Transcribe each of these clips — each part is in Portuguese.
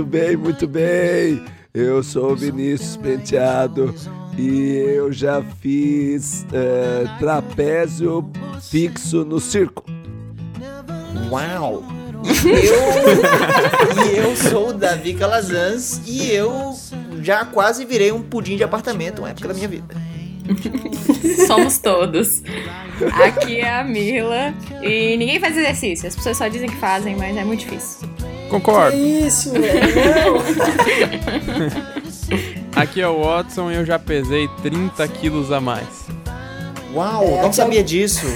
Muito bem, muito bem. Eu sou o Vinícius Penteado e eu já fiz é, trapézio fixo no circo. Uau! Eu, e eu sou o Davi Calazans e eu já quase virei um pudim de apartamento uma época da minha vida. Somos todos. Aqui é a Mila e ninguém faz exercício. As pessoas só dizem que fazem, mas é muito difícil. Concordo. Que isso, velho? Aqui é o Watson e eu já pesei 30 quilos a mais. Uau, É, não aqui sabia é- disso.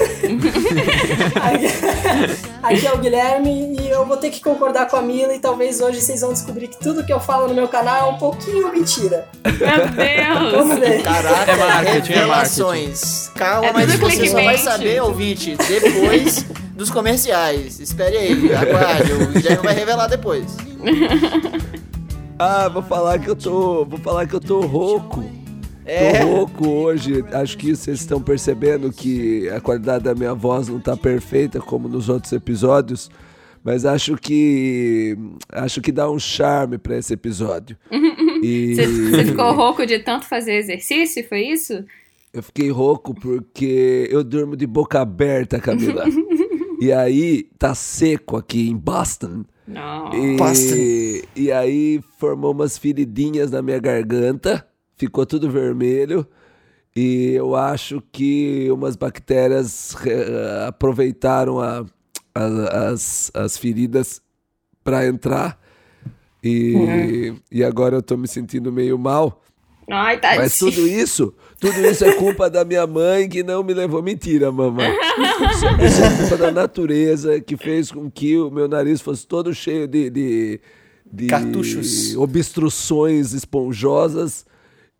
Aqui é o Guilherme e eu vou ter que concordar com a Mila e talvez hoje vocês vão descobrir que tudo que eu falo no meu canal é um pouquinho mentira. Meu Deus! Vamos ver. Caraca, É marketing, é revelações. Calma, É mas você só vai clickbait. saber, ouvinte, depois dos comerciais. Espere aí, aguarde. O Guilherme vai revelar depois. Ah, vou falar que eu tô, vou falar que eu tô rouco. É. Tô rouco hoje. Acho que vocês estão percebendo que a qualidade da minha voz não tá perfeita como nos outros episódios, mas acho que acho que dá um charme pra esse episódio. E Você ficou rouco de tanto fazer exercício, foi isso? eu fiquei rouco porque eu durmo de boca aberta, Camila. e aí tá seco aqui em Boston. Não. Boston. E, e aí formou umas feridinhas na minha garganta, ficou tudo vermelho. E eu acho que umas bactérias eh, aproveitaram a- a- as, as feridas para entrar. E, e agora eu tô me sentindo meio mal. Ai, tadinho. Mas tudo isso, tudo isso é culpa da minha mãe que não me levou. Mentira, mamãe. Isso, isso é culpa da natureza que fez com que o meu nariz fosse todo cheio de, de, de Cartuchos. obstruções esponjosas.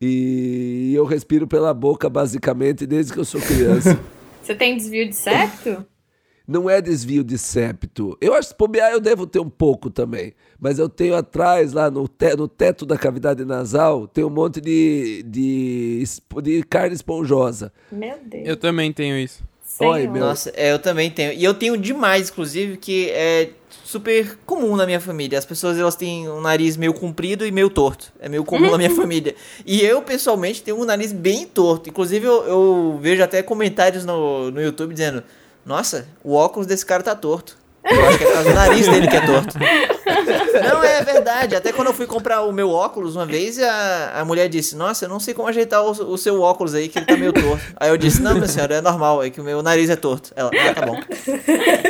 E eu respiro pela boca, basicamente, desde que eu sou criança. Você tem desvio de septo? Não é desvio de septo. Eu acho que se bobear eu devo ter um pouco também. Mas eu tenho atrás, lá no, te- no teto da cavidade nasal, tem um monte de, de, de carne esponjosa. Meu Deus. Eu também tenho isso. Oi, meu. Nossa, é, eu também tenho. E eu tenho demais, inclusive, que é super comum na minha família. As pessoas elas têm um nariz meio comprido e meio torto. É meio comum na minha família. E eu, pessoalmente, tenho um nariz bem torto. Inclusive, eu, eu vejo até comentários no, no YouTube dizendo: Nossa, o óculos desse cara tá torto. Eu acho que é por causa do nariz dele que é torto. Não, é verdade. Até quando eu fui comprar o meu óculos uma vez, a, a mulher disse: Nossa, eu não sei como ajeitar o, o seu óculos aí, que ele tá meio torto. Aí eu disse: Não, minha senhora, é normal, é que o meu nariz é torto. Ela, ah, tá bom.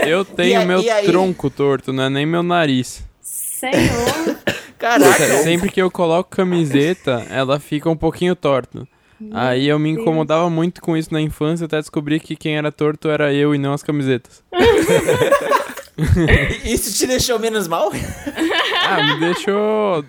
Eu tenho meu e aí? tronco torto, não é nem meu nariz. Senhor. Caraca, Sempre que eu coloco camiseta, ela fica um pouquinho torta. Aí eu me incomodava muito com isso na infância, até descobri que quem era torto era eu e não as camisetas. isso te deixou menos mal? Ah, me deixou.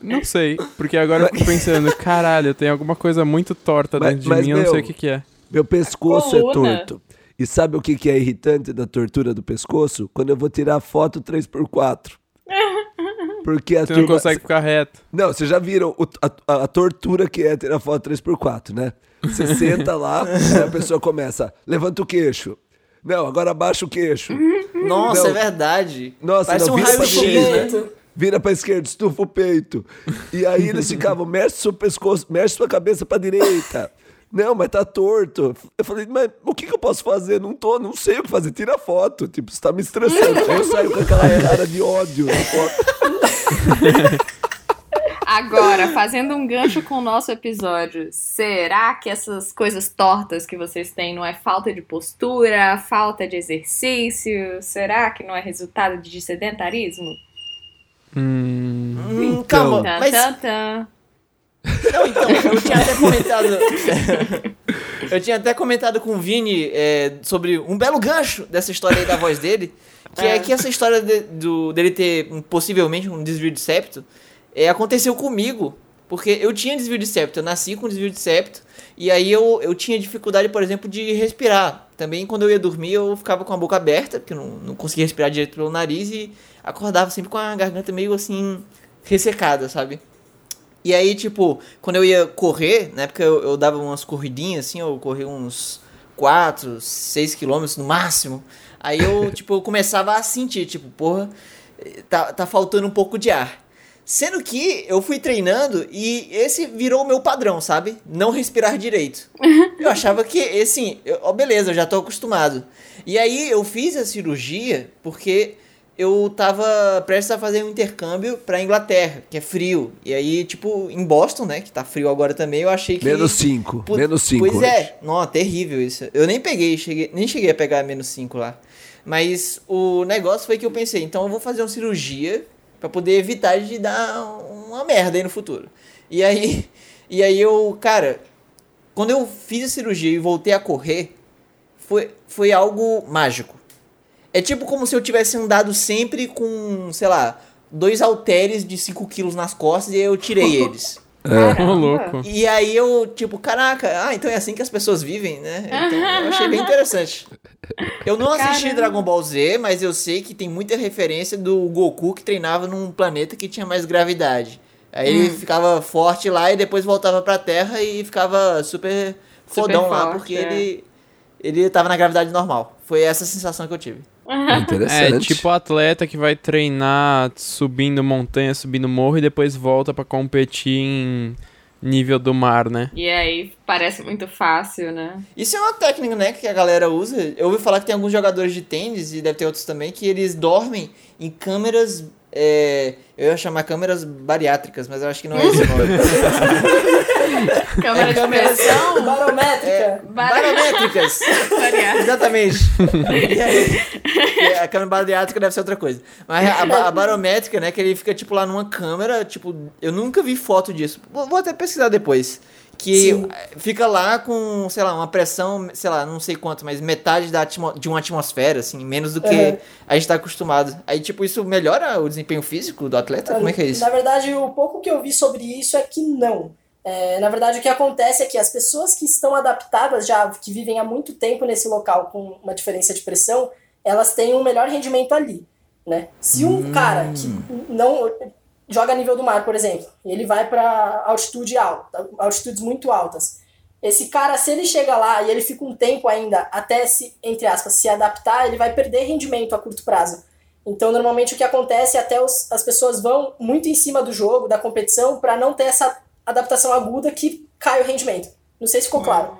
Não sei, porque agora eu fico pensando, caralho, tem alguma coisa muito torta Mas- dentro de mas, mim, eu não meu, sei o que, que é. Meu pescoço é torto. E sabe o que, que é irritante da tortura do pescoço? Quando eu vou tirar foto 3x4. Porque a Você não consegue ficar reto. Não, vocês já viram o- a, a- tortura que é tirar foto 3x4, né? Você senta lá, a pessoa começa, levanta o queixo. Não, agora abaixa o queixo. Nossa, Não. é verdade. Nossa, Parece não, um raio-x, né? Vira pra esquerda, estufa o peito. E aí eles ficavam, mexe seu pescoço, mexe sua cabeça pra direita. Não, mas tá torto. Eu falei, mas o que, que eu posso fazer? Não tô, não sei o que fazer. Tira foto. Tipo, você tá me estressando. Aí eu saio com aquela cara de ódio na foto. Agora, fazendo um gancho com o nosso episódio, será que essas coisas tortas que vocês têm não é falta de postura, falta de exercício? Será que não é resultado de sedentarismo? Hum, Hum, Então. calma, mas. Não, então, eu tinha até comentado. eu tinha até comentado com o Vini é, sobre um belo gancho dessa história aí da voz dele. Que é, É. que essa história de- do, dele ter um, possivelmente um desvio de septo é, aconteceu comigo. Porque eu tinha desvio de septo, eu nasci com desvio de septo. E aí eu, eu tinha dificuldade, por exemplo, de respirar. Também quando eu ia dormir eu ficava com a boca aberta, porque eu não, não conseguia respirar direito pelo nariz e acordava sempre com a garganta meio assim ressecada, sabe? E aí, tipo, quando eu ia correr, na época eu, eu dava umas corridinhas, assim, eu corria uns 4, 6 quilômetros no máximo. Aí eu, tipo, eu começava a sentir, tipo, porra, tá, tá faltando um pouco de ar. Sendo que eu fui treinando e esse virou o meu padrão, sabe? Não respirar direito. Eu achava que, assim, eu, ó, beleza, eu já tô acostumado. E aí eu fiz a cirurgia porque eu tava prestes a fazer um intercâmbio pra Inglaterra, que é frio. E aí, tipo, em Boston, né, que tá frio agora também, eu achei que... Menos 5. Put- Menos 5. Pois é, não, terrível isso. Eu nem peguei, cheguei, nem cheguei a pegar menos 5 lá. Mas o negócio foi que eu pensei, então eu vou fazer uma cirurgia pra poder evitar de dar uma merda aí no futuro. E aí, e aí eu, cara, quando eu fiz a cirurgia e voltei a correr, foi, foi algo mágico. É tipo como se eu tivesse andado sempre com, sei lá, dois halteres de 5 quilos nas costas e aí eu tirei eles. Ô, louco. E aí eu, tipo, caraca, ah, então é assim que as pessoas vivem, né? Então eu achei bem interessante. Eu não assisti Caramba. Dragon Ball Z, mas eu sei que tem muita referência do Goku que treinava num planeta que tinha mais gravidade. Aí ele Hum. ficava forte lá e depois voltava pra Terra e ficava super fodão lá, forte, porque é. ele ele tava na gravidade normal. Foi essa a sensação que eu tive. É Interessante. tipo o atleta que vai treinar subindo montanha, subindo morro e depois volta pra competir em nível do mar, né? E aí parece muito fácil, né? Isso é uma técnica, né, que a galera usa. Eu ouvi falar que tem alguns jogadores de tênis, e deve ter outros também, que eles dormem em câmeras. é, eu ia chamar câmeras bariátricas, mas eu acho que não é esse o nome. Câmera de câmera- pressão. Barométrica. Barométricas! Variável. Exatamente. E aí, e a câmera bariátrica deve ser outra coisa. Mas a, a barométrica, né, que ele fica, tipo, lá numa câmera, tipo, eu nunca vi foto disso. Vou, vou até pesquisar depois. Que Sim. fica lá com, sei lá, uma pressão, sei lá, não sei quanto, mas metade da atmo- de uma atmosfera, assim, menos do que Uhum. a gente tá acostumado. Aí, tipo, isso melhora o desempenho físico do atleta? Como é que é isso? Na verdade, o pouco que eu vi sobre isso é que não. É, na verdade, o que acontece é que as pessoas que estão adaptadas, já que vivem há muito tempo nesse local com uma diferença de pressão, elas têm um melhor rendimento ali. Né? Se um cara que não joga nível do mar, por exemplo, e ele vai para altitude alta, altitudes muito altas, esse cara, se ele chega lá e ele fica um tempo ainda até se, entre aspas, se adaptar, ele vai perder rendimento a curto prazo. Então, normalmente o que acontece é até os, as pessoas vão muito em cima do jogo, da competição, para não ter essa adaptação aguda que cai o rendimento. Não sei se ficou claro.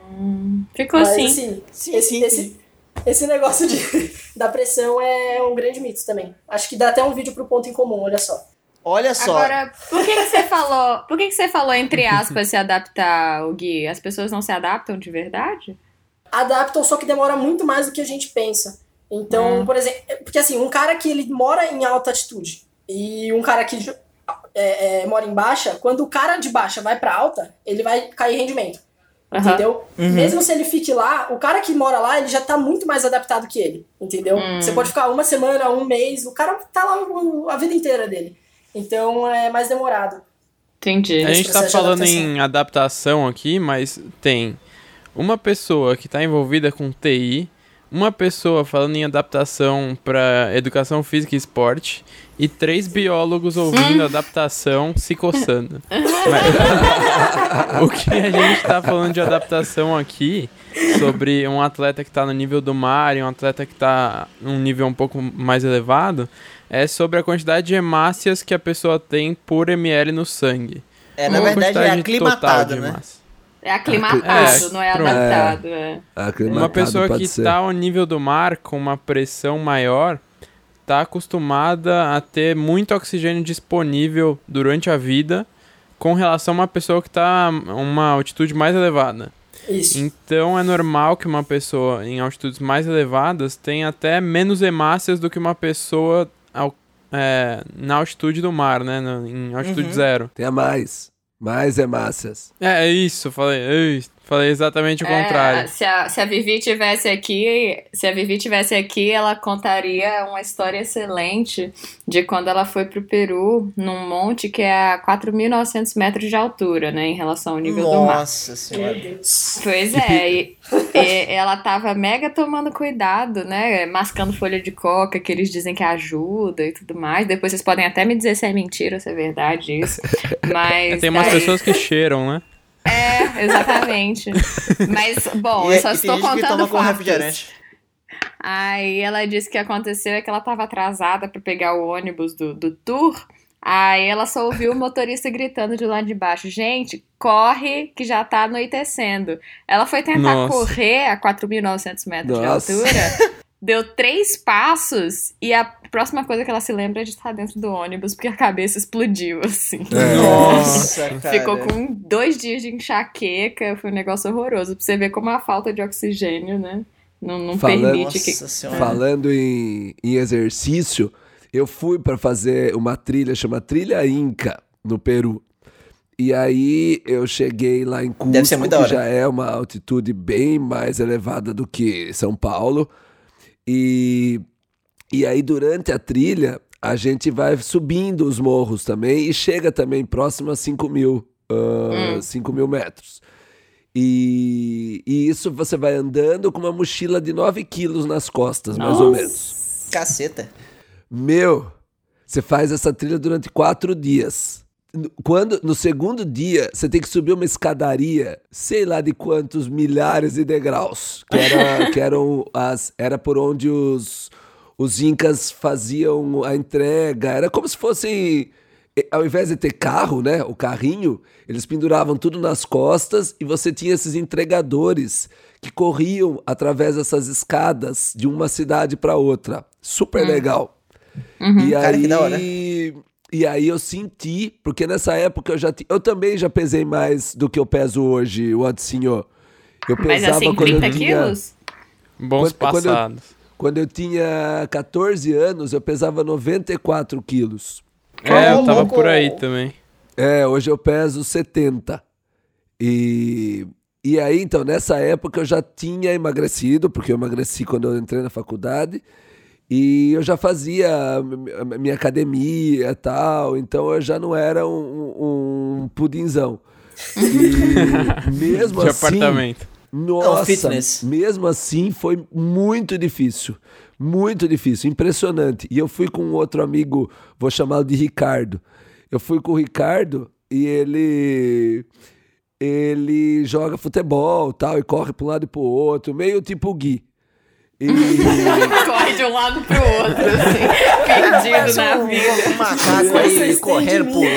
Ficou Mas, assim. assim, Sim, esse, sim, esse, sim. esse negócio de, da pressão é um grande mito também. Acho que dá até um vídeo pro ponto em comum, olha só. Olha só. Agora, por que, que você falou. Por que, que você falou, entre aspas, se adaptar, o Gui? As pessoas não se adaptam de verdade? adaptam, só que demora muito mais do que a gente pensa. Então, por exemplo, porque assim, um cara que ele mora em alta altitude e um cara que é, é, mora em baixa, quando o cara de baixa vai pra alta, ele vai cair rendimento. Aham. Entendeu? Mesmo se ele fique lá, o cara que mora lá, ele já tá muito mais adaptado que ele. Entendeu? Você pode ficar uma semana, um mês, o cara tá lá o- a vida inteira dele. Então é mais demorado. Entendi. A gente tá falando adaptação. em adaptação aqui, mas tem uma pessoa que tá envolvida com TI, uma pessoa falando em adaptação para educação física e esporte e três biólogos ouvindo adaptação se coçando. Mas- o que a gente tá falando de adaptação aqui sobre um atleta que tá no nível do mar e um atleta que tá num nível um pouco mais elevado é sobre a quantidade de hemácias que a pessoa tem por ml no sangue. É, na Uma verdade, é quantidade aclimatado, total de né? hemácia. É aclimatado, É, não é pronto. adaptado. É. Aclimatado Uma pessoa que ser. tá ao nível do mar com uma pressão maior tá acostumada a ter muito oxigênio disponível durante a vida com relação a uma pessoa que tá a uma altitude mais elevada. Isso. Então é normal que uma pessoa em altitudes mais elevadas tenha até menos hemácias do que uma pessoa ao- é, na altitude do mar, né? Em altitude Uhum. zero. Tem a mais. Mais hemácias. É, é isso, falei, ei, falei exatamente o É, contrário. se, a, se a Vivi tivesse aqui, se a Vivi tivesse aqui, ela contaria uma história excelente de quando ela foi pro Peru, num monte que é a 4.900 metros de altura, né, em relação ao nível do mar. Nossa senhora. Meu Deus. Pois é, e, e ela tava mega tomando cuidado, né? Mascando folha de coca, que eles dizem que ajuda e tudo mais. Depois vocês podem até me dizer se é mentira ou se é verdade isso. Mas. Tem umas daí- pessoas que cheiram, né? É, exatamente. Mas, bom, E- eu só e tem estou que contando toma com refrigerante. Aí ela disse que aconteceu é que ela tava atrasada pra pegar o ônibus do, do tour. Aí ela só ouviu o motorista gritando de lá de baixo: Gente, corre que já tá anoitecendo. Ela foi tentar Nossa. correr a 4.900 metros Nossa. de altura. Deu três passos e a próxima coisa que ela se lembra é de estar dentro do ônibus porque a cabeça explodiu, assim. É. Nossa, cara. Ficou com dois dias de enxaqueca, foi um negócio horroroso. Pra você ver como a falta de oxigênio, né? Não, não Falando- permite que. Nossa senhora. Falando em, em exercício, eu fui para fazer uma trilha, chama Trilha Inca, no Peru. E aí eu cheguei lá em Cusco, Deve ser muito da que hora. já é uma altitude bem mais elevada do que São Paulo. E, e aí durante a trilha a gente vai subindo os morros também e chega também próximo a 5 mil, ah, 5 mil metros. E, e isso você vai andando com uma mochila de 9 quilos nas costas, mais ou menos. Caceta. Meu, você faz essa trilha durante quatro dias. No- Quando, no segundo dia, você tem que subir uma escadaria, sei lá de quantos milhares de degraus, que, era, que eram as, era por onde os, os incas faziam a entrega. Era como se fosse, ao invés de ter carro, né, o carrinho, eles penduravam tudo nas costas e você tinha esses entregadores que corriam através dessas escadas de uma cidade para outra. Super legal. E Cara, aí, que da hora. E aí eu senti, porque nessa época eu já ti- eu também já pesei mais do que eu peso hoje, o senhor. Eu Mas pesava assim, quando 30 eu tinha, quilos? Bons Quando- quando eu- passados. quando eu tinha 14 anos, eu pesava 94 quilos. É, eu tava por aí também. É, hoje eu peso 70. E, e aí, então, nessa época eu já tinha emagrecido, porque eu emagreci quando eu entrei na faculdade. E eu já fazia minha academia e tal, então eu já não era um, um pudinzão. E mesmo De assim, apartamento. nossa, fitness. mesmo assim foi muito difícil. Muito difícil, impressionante. E eu fui com um outro amigo, vou chamá-lo de Ricardo. Eu fui com o Ricardo e ele ele joga futebol, tal, e corre para um lado e pro outro, meio tipo o Gui. E Corre de um lado pro outro, assim, perdido na vida. Um macaco aí correndo, pulando.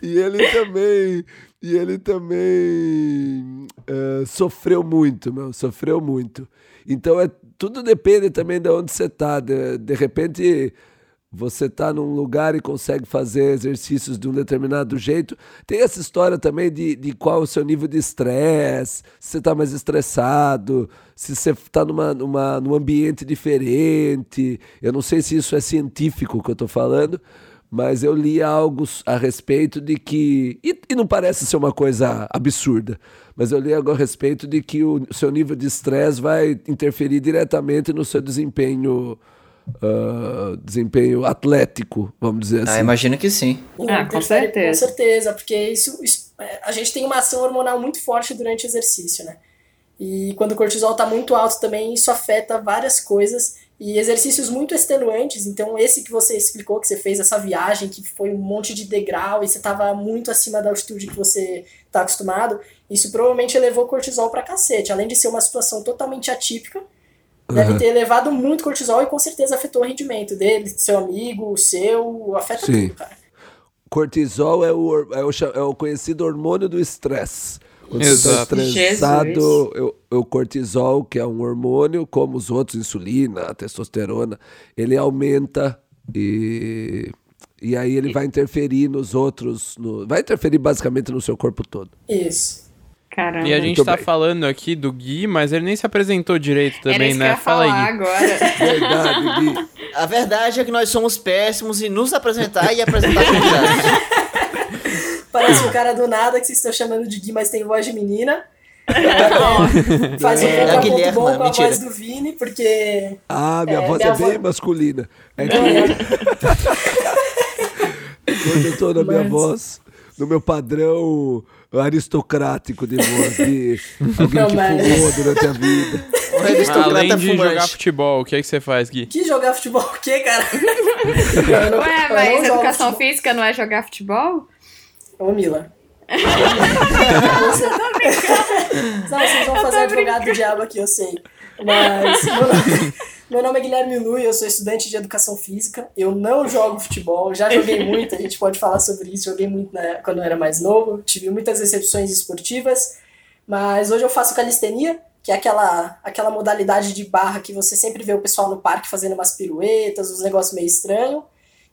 e ele também, e ele também eh, sofreu muito, meu, sofreu muito. Então é tudo depende também de onde você tá. De, de repente você tá num lugar e consegue fazer exercícios de um determinado jeito. Tem essa história também de, de qual é o seu nível de estresse, se você tá mais estressado, se você tá numa, numa, num ambiente diferente. Eu não sei se isso é científico que eu tô falando, mas eu li algo a respeito de que. E, e não parece ser uma coisa absurda, mas eu li algo a respeito de que o seu nível de estresse vai interferir diretamente no seu desempenho. Ah, desempenho atlético, vamos dizer Ah, assim. imagino que sim. Ah, com certeza. Com certeza, porque isso, isso- é, a gente tem uma ação hormonal muito forte durante o exercício, né? E quando o cortisol está muito alto também, isso afeta várias coisas e exercícios muito extenuantes. Então, esse que você explicou, que você fez essa viagem, que foi um monte de degrau e você estava muito acima da altitude que você está acostumado, isso provavelmente elevou o cortisol pra cacete. Além de ser uma situação totalmente atípica, deve ter elevado muito cortisol e com certeza afetou o rendimento dele, do seu amigo, o seu, afeta Sim. tudo, cara. Cortisol é o, é o, é o conhecido hormônio do estresse. Quando você está Exato. estressado, Jesus. eu- o cortisol, que é um hormônio, como os outros, insulina, testosterona, ele aumenta e, e aí ele vai interferir nos outros, no- vai interferir basicamente no seu corpo todo. Isso. Caramba. E a gente Muito tá bem. falando aqui do Gui, mas ele nem se apresentou direito Era também, né? Fala falar aí, agora. Verdade, Gui. A verdade é que nós somos péssimos em nos apresentar e apresentar convidados. Parece um cara do nada que vocês estão chamando de Gui, mas tem voz de menina. É, Faz um É, contraponto Guilherme, bom com a mentira. voz do Vini, porque Ah, minha É, voz minha é bem vo- masculina. É que quando eu tô na minha Mas- voz, no meu padrão aristocrático de voz, de alguém Não, que mas- fumou durante a vida. Um aristocrata Além de jogar fumante. futebol, o que é que você faz, Gui? que jogar futebol o quê, cara? Não- Ué, mas educação futebol. física não é jogar futebol? Ô, Mila. Você... Não, vocês vão fazer advogado do diabo aqui, eu sei. Mas meu nome, meu nome é Guilherme Lu e eu sou estudante de educação física. Eu não jogo futebol, já joguei muito, a gente pode falar sobre isso. Joguei muito quando eu era mais novo, tive muitas recepções esportivas, mas hoje eu faço calistenia, que é aquela, aquela modalidade de barra que você sempre vê o pessoal no parque fazendo umas piruetas, uns negócios meio estranhos.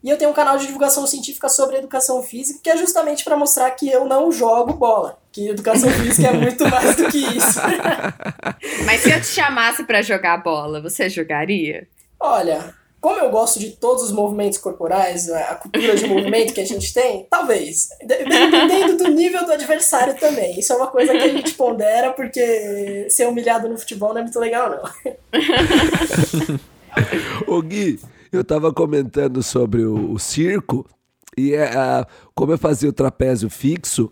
E eu tenho um canal de divulgação científica sobre educação física, que é justamente para mostrar que eu não jogo bola, que educação física é muito mais do que isso. Mas se eu te chamasse para jogar bola, você jogaria? Olha, como eu gosto de todos os movimentos corporais, a cultura de movimento que a gente tem, talvez. Dependendo do nível do adversário também. Isso é uma coisa que a gente pondera, porque ser humilhado no futebol não é muito legal, não. Ô Gui, eu tava comentando sobre o, o circo e é, a, como eu fazia o trapézio fixo,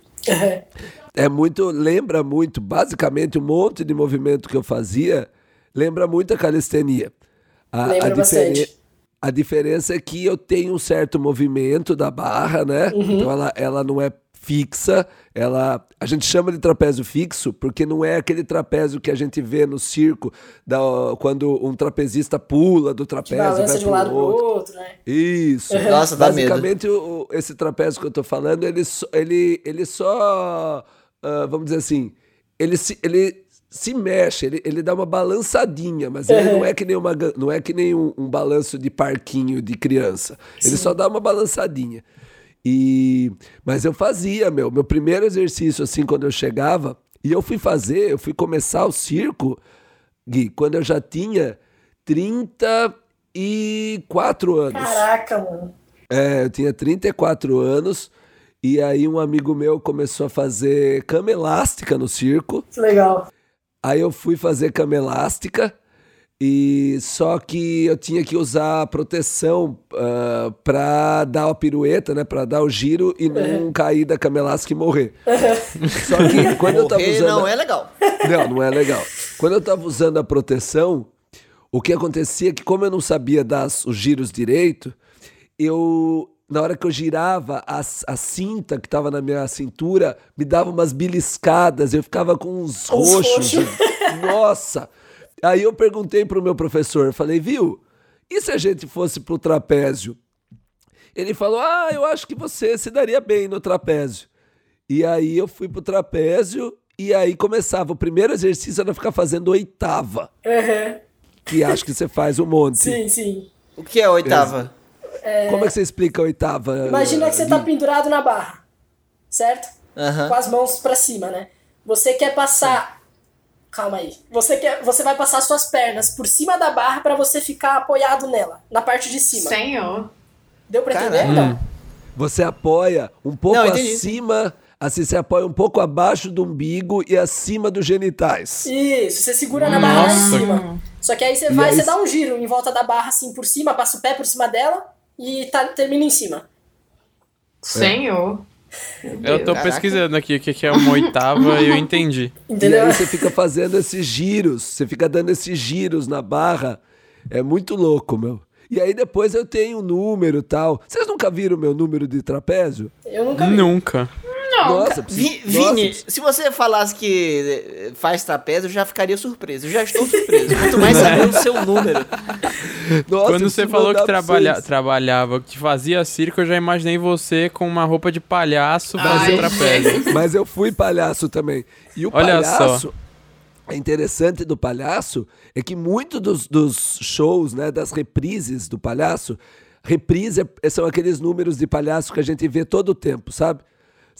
é muito, lembra muito, basicamente um monte de movimento que eu fazia, lembra muito a calistenia. A, lembra a bastante. A diferença é que eu tenho um certo movimento da barra, né? Uhum. Então ela, ela não é fixa, ela a gente chama de trapézio fixo porque não é aquele trapézio que a gente vê no circo da, quando um trapezista pula do trapézio balança vai de um lado pro outro. outro, né? Isso. Nossa, dá medo. Basicamente, o- esse trapézio que eu tô falando, ele, só- ele, ele só. ah, vamos dizer assim. Ele se, ele se mexe, ele, ele dá uma balançadinha, mas ele não é que nem, uma, não é que nem um, um balanço de parquinho de criança. Ele só dá uma balançadinha. E, mas eu fazia, meu. Meu primeiro exercício, assim, quando eu chegava, e eu fui fazer, eu fui começar o circo, Gui, quando eu já tinha 34 anos. Caraca, mano. É, eu tinha 34 anos e aí um amigo meu começou a fazer cama elástica no circo. Que legal. Aí eu fui fazer cama elástica e só que eu tinha que usar proteção ah, pra dar a pirueta, né, Pra dar o giro e não cair da cama elástica e morrer. Só que quando eu tava Morrer usando não é legal. não, não é legal. Quando eu tava usando a proteção, o que acontecia é que, como eu não sabia dar os giros direito, eu. Na hora que eu girava, a, a cinta que tava na minha cintura me dava umas beliscadas, eu ficava com uns roxos. roxos. Nossa! Aí eu perguntei pro meu professor, falei, viu? E se a gente fosse pro trapézio? Ele falou, ah, eu acho que você se daria bem no trapézio. E aí eu fui pro trapézio e aí começava. O primeiro exercício era ficar fazendo oitava, Uhum. que acho que você faz um monte. Sim, sim. O que é a oitava? Como é que você explica a oitava? Imagina que você tá pendurado na barra, certo? Aham. Com as mãos pra cima, né? Você quer passar. Calma aí. Você, quer... você vai passar suas pernas por cima da barra pra você ficar apoiado nela, na parte de cima. Senhor. Deu pra entender? Não. Você apoia um pouco Não, acima, assim, você apoia um pouco abaixo do umbigo e acima dos genitais. Isso, você segura na barra lá em Nossa. cima. Só que aí você E vai, aí você dá um giro em volta da barra assim por cima, passa o pé por cima dela e tá, termina em cima. Senhor. Eu tô Caraca. pesquisando aqui o que é uma oitava e eu entendi. E Entendeu? aí você fica fazendo esses giros, você fica dando esses giros na barra. É muito louco, meu. E aí depois eu tenho um número e tal. Vocês nunca viram meu número de trapézio? Eu nunca vi. Nunca. Nossa, Vi- nossa, Vini, se você falasse que eh, faz trapézio, eu já ficaria surpreso. Eu já estou surpreso. Quanto mais saber o seu número. nossa, Quando você falou que trabalha, trabalhava, que fazia circo, eu já imaginei você com uma roupa de palhaço fazendo trapézio. Mas eu fui palhaço também. E o Olha palhaço, é interessante do palhaço é que muito dos, dos shows, né, das reprises do palhaço, reprise é- são aqueles números de palhaço que a gente vê todo o tempo, sabe?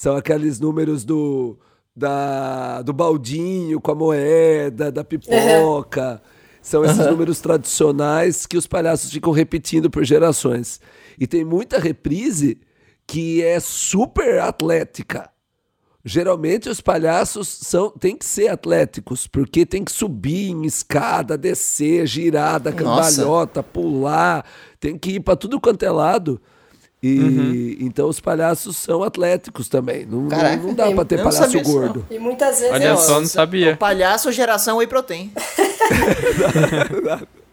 São aqueles números do da, do baldinho com a moeda, da pipoca. São esses números tradicionais que os palhaços ficam repetindo por gerações. E tem muita reprise que é super atlética. Geralmente os palhaços são tem que ser atléticos, porque tem que subir em escada, descer, girar, Nossa. cambalhota, pular, tem que ir para tudo quanto é lado. E então os palhaços são atléticos também. Não, Caraca, não dá para ter eu palhaço gordo. E muitas vezes. Olha é, só, não sabia. O palhaço geração whey protein.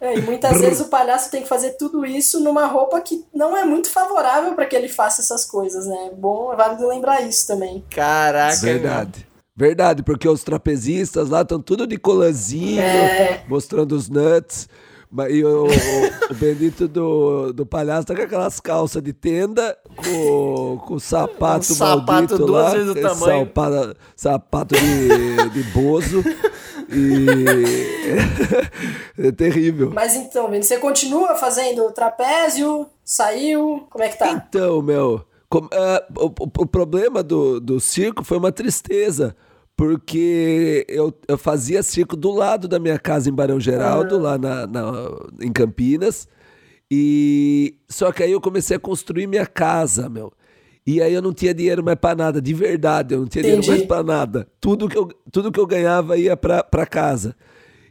é, e muitas vezes o palhaço tem que fazer tudo isso numa roupa que não é muito favorável pra que ele faça essas coisas, né? Bom, é válido lembrar isso também. Caraca. Verdade. Verdade, porque os trapezistas lá estão tudo de colanzinho, É. mostrando os nuts. Mas E o, o, o bendito do, do palhaço tá com aquelas calças de tenda, com, com o sapato Um sapato maldito duas lá, vezes o tamanho. Sapato, sapato de, de bozo. E é terrível. Mas então, Vini, você continua fazendo trapézio? Saiu? Como é que tá? Então, meu, com- o, o- o problema do, do circo foi uma tristeza. Porque eu, eu fazia circo do lado da minha casa em Barão Geraldo, lá na, na- em Campinas. E só que aí eu comecei a construir minha casa, meu. E aí eu não tinha dinheiro mais pra nada, de verdade, eu não tinha dinheiro Entendi. mais pra nada. Tudo que eu, tudo que eu ganhava ia pra, pra casa.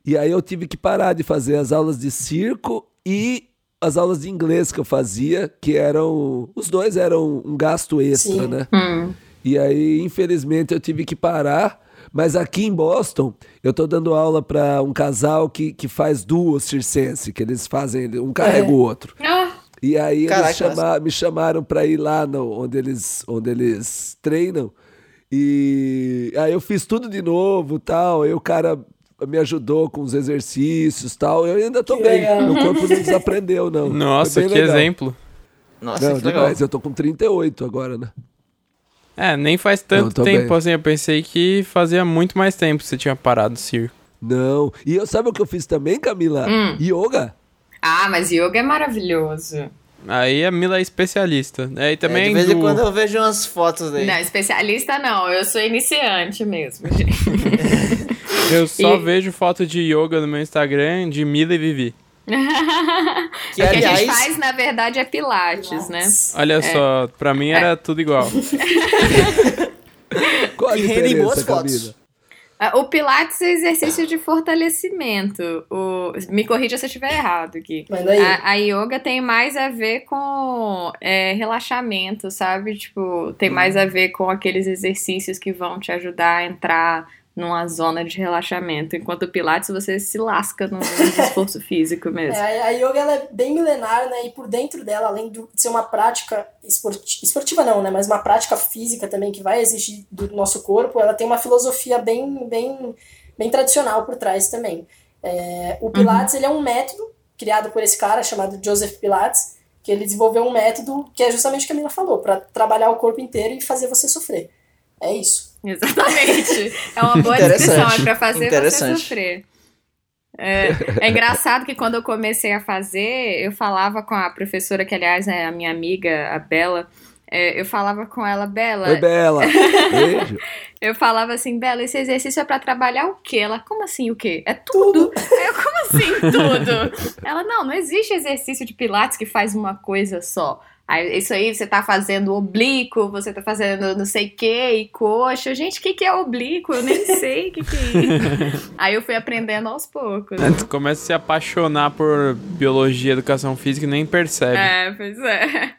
E aí eu tive que parar de fazer as aulas de circo e as aulas de inglês que eu fazia, que eram. Os dois eram um gasto extra, Sim. né? Hum. E aí, infelizmente, eu tive que parar. Mas aqui em Boston, eu tô dando aula para um casal que, que faz duo circense, que eles fazem, um carrega É. o outro. Ah, E aí Caraca, eles chama- me chamaram para ir lá no, onde, eles, onde eles treinam. E aí eu fiz tudo de novo tal. Aí o cara me ajudou com os exercícios tal. Eu ainda tô Que bem. legal. Meu corpo não desaprendeu, não. Nossa, que legal. exemplo. Nossa, Não, que legal. demais. Eu tô com 38 agora, né? É, nem faz tanto tempo bem. assim. Eu pensei que fazia muito mais tempo que você tinha parado o circo. Não. E eu sabe o que eu fiz também, Camila? Hum. Yoga. ah, mas yoga é maravilhoso. Aí a Mila é especialista. Aí também É, de vez em do- quando eu vejo umas fotos dele. Não, especialista não, eu sou iniciante mesmo, gente. eu só E- vejo foto de yoga no meu Instagram de Mila e Vivi. Que, o que a gente faz, na verdade, é pilates, né? Olha só, pra mim era tudo igual. Qual a rendem boas fotos. Ah, O pilates é exercício de fortalecimento. O... Me corrija se eu estiver errado aqui. A, a yoga tem mais a ver com é, relaxamento, sabe? Tipo, tem mais a ver com aqueles exercícios que vão te ajudar a entrar numa zona de relaxamento. Enquanto o pilates você se lasca no, no esforço físico mesmo. É, a yoga ela é bem milenar, né? E por dentro dela, além de ser uma prática esporti- esportiva, não, né? Mas uma prática física também que vai exigir do nosso corpo, ela tem uma filosofia bem, bem, bem tradicional por trás também. É, o Pilates ele é um método criado por esse cara chamado Joseph Pilates, que ele desenvolveu um método que é justamente o que a Mila falou, para trabalhar o corpo inteiro e fazer você sofrer. É isso. Exatamente. É uma boa descrição, é pra fazer você sofrer. É, é engraçado que quando eu comecei a fazer, eu falava com a professora, que aliás é a minha amiga, a Bela, é, eu falava com ela, Bela, Oi, Bela. Beijo. eu falava assim, Bela, esse exercício é pra trabalhar o quê? Ela, como assim o quê? É tudo. Aí eu, como assim tudo? Ela, não, não existe exercício de pilates que faz uma coisa só. Aí, isso aí você tá fazendo oblíquo, você tá fazendo não sei o que, e coxa. Gente, o que, que é oblíquo? Eu nem sei o que, que é isso. Aí eu fui aprendendo aos poucos. Antes começa a se apaixonar por biologia, educação física e nem percebe. É, pois é.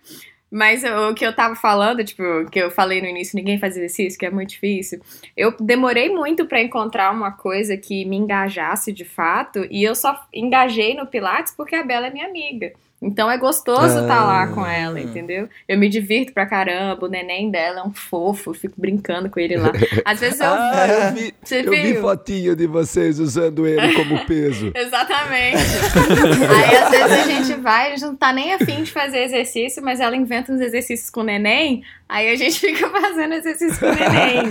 Mas o que eu tava falando, tipo, que eu falei no início, ninguém faz exercício, que é muito difícil. Eu demorei muito pra encontrar uma coisa que me engajasse de fato, e eu só engajei no Pilates porque a Bela é minha amiga. Então é gostoso estar lá com ela, entendeu? Eu me divirto pra caramba, o neném dela é um fofo, eu fico brincando com ele lá. Às vezes eu. Ah, eu vi, Você eu vi viu? fotinho de vocês usando ele como peso. Exatamente. Aí às vezes a gente vai, a gente não tá nem afim de fazer exercício, mas ela inventa uns exercícios com o neném, aí a gente fica fazendo exercício com o neném.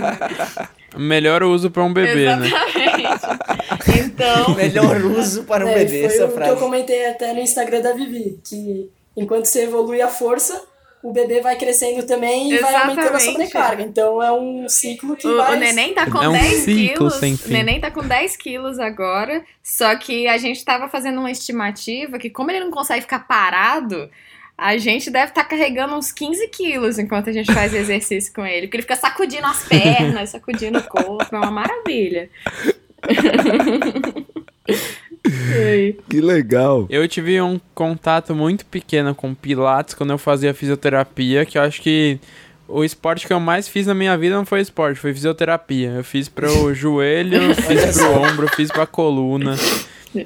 Melhor uso pra um bebê, né? Exatamente. Então, Melhor uso para um É, bebê, foi essa o que eu frase. comentei até no Instagram da Vivi, que enquanto você evolui a força, o bebê vai crescendo também e vai aumentando a Exatamente. sobrecarga. Então é um ciclo que o, vai. o neném tá com É um 10 ciclo quilos. sem O neném tá com 10 quilos agora. Só que a gente tava fazendo uma estimativa que, como ele não consegue ficar parado, a gente deve estar carregando uns 15 quilos enquanto a gente faz exercício com ele. Porque ele fica sacudindo as pernas, sacudindo o corpo. É uma maravilha. Que legal. Eu tive um contato muito pequeno com Pilates quando eu fazia fisioterapia, que eu acho que o esporte que eu mais fiz na minha vida não foi esporte, foi fisioterapia. Eu fiz pro joelho, fiz pro ombro, fiz pra coluna.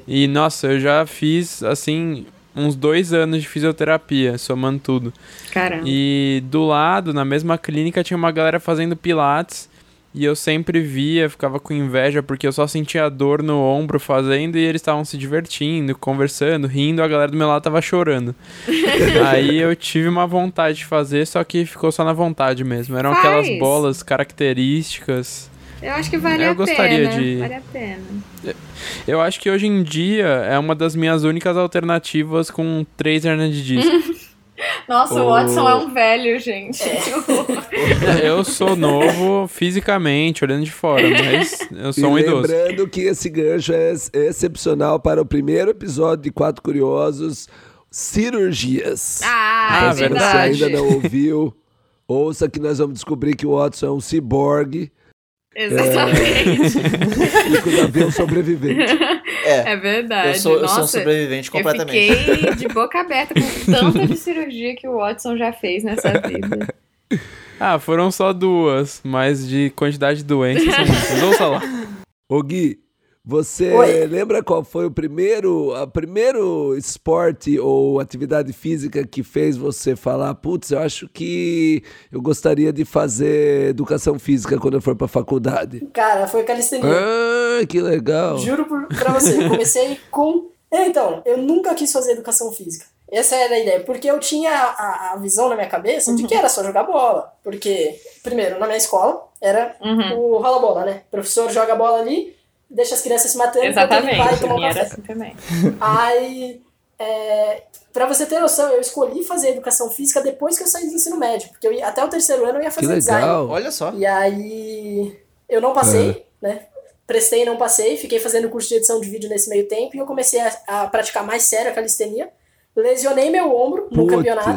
E nossa, eu já fiz assim uns dois anos de fisioterapia, somando tudo. Caramba. E do lado, na mesma clínica, tinha uma galera fazendo pilates. E eu sempre via, ficava com inveja, porque eu só sentia dor no ombro fazendo e eles estavam se divertindo, conversando, rindo, a galera do meu lado tava chorando. Aí eu tive uma vontade de fazer, só que ficou só na vontade mesmo. Eram Faz. aquelas bolas características. Eu acho que vale Eu a gostaria pena. de- Vale a pena. Eu acho que hoje em dia é uma das minhas únicas alternativas com três hernias de disco. Nossa, o Oh. Watson é um velho, gente. eu sou novo fisicamente, olhando de fora, mas eu sou um e idoso. lembrando que esse gancho é ex- excepcional para o primeiro episódio de Quatro Curiosos, cirurgias. Ah, Ah, é Então, se verdade. você ainda não ouviu, ouça que nós vamos descobrir que o Watson é um ciborgue Exatamente. e que o Davi é um sobrevivente. É, É verdade. eu sou, eu sou um sobrevivente completamente. Eu fiquei de boca aberta com tanta de cirurgia que o Watson já fez nessa vida. Ah, foram só duas, mas de quantidade de doenças são muitas. Ouça lá. Ô Gui, você Oi. lembra qual foi o primeiro, a primeiro esporte ou atividade física que fez você falar, putz, eu acho que eu gostaria de fazer educação física quando eu for pra faculdade? Cara, foi calistenia. Ah, que legal. Juro por, pra você, eu comecei com. Então, eu nunca quis fazer educação física. Essa era a ideia, porque eu tinha a, a visão na minha cabeça de que era só jogar bola. Porque, primeiro, na minha escola, era Uhum. o rola-bola, né? O professor joga a bola ali, deixa as crianças se matando, enquanto ele vai Exatamente. tomar um E era café. assim também. Aí, é, pra você ter noção, eu escolhi fazer educação física depois que eu saí do ensino médio. Porque eu ia- até o terceiro ano eu ia Que fazer design. legal. Olha só. E aí eu não passei, né? Prestei e não passei, fiquei fazendo curso de edição de vídeo nesse meio tempo e eu comecei a, a praticar mais sério a calistenia. Lesionei meu ombro no campeonato.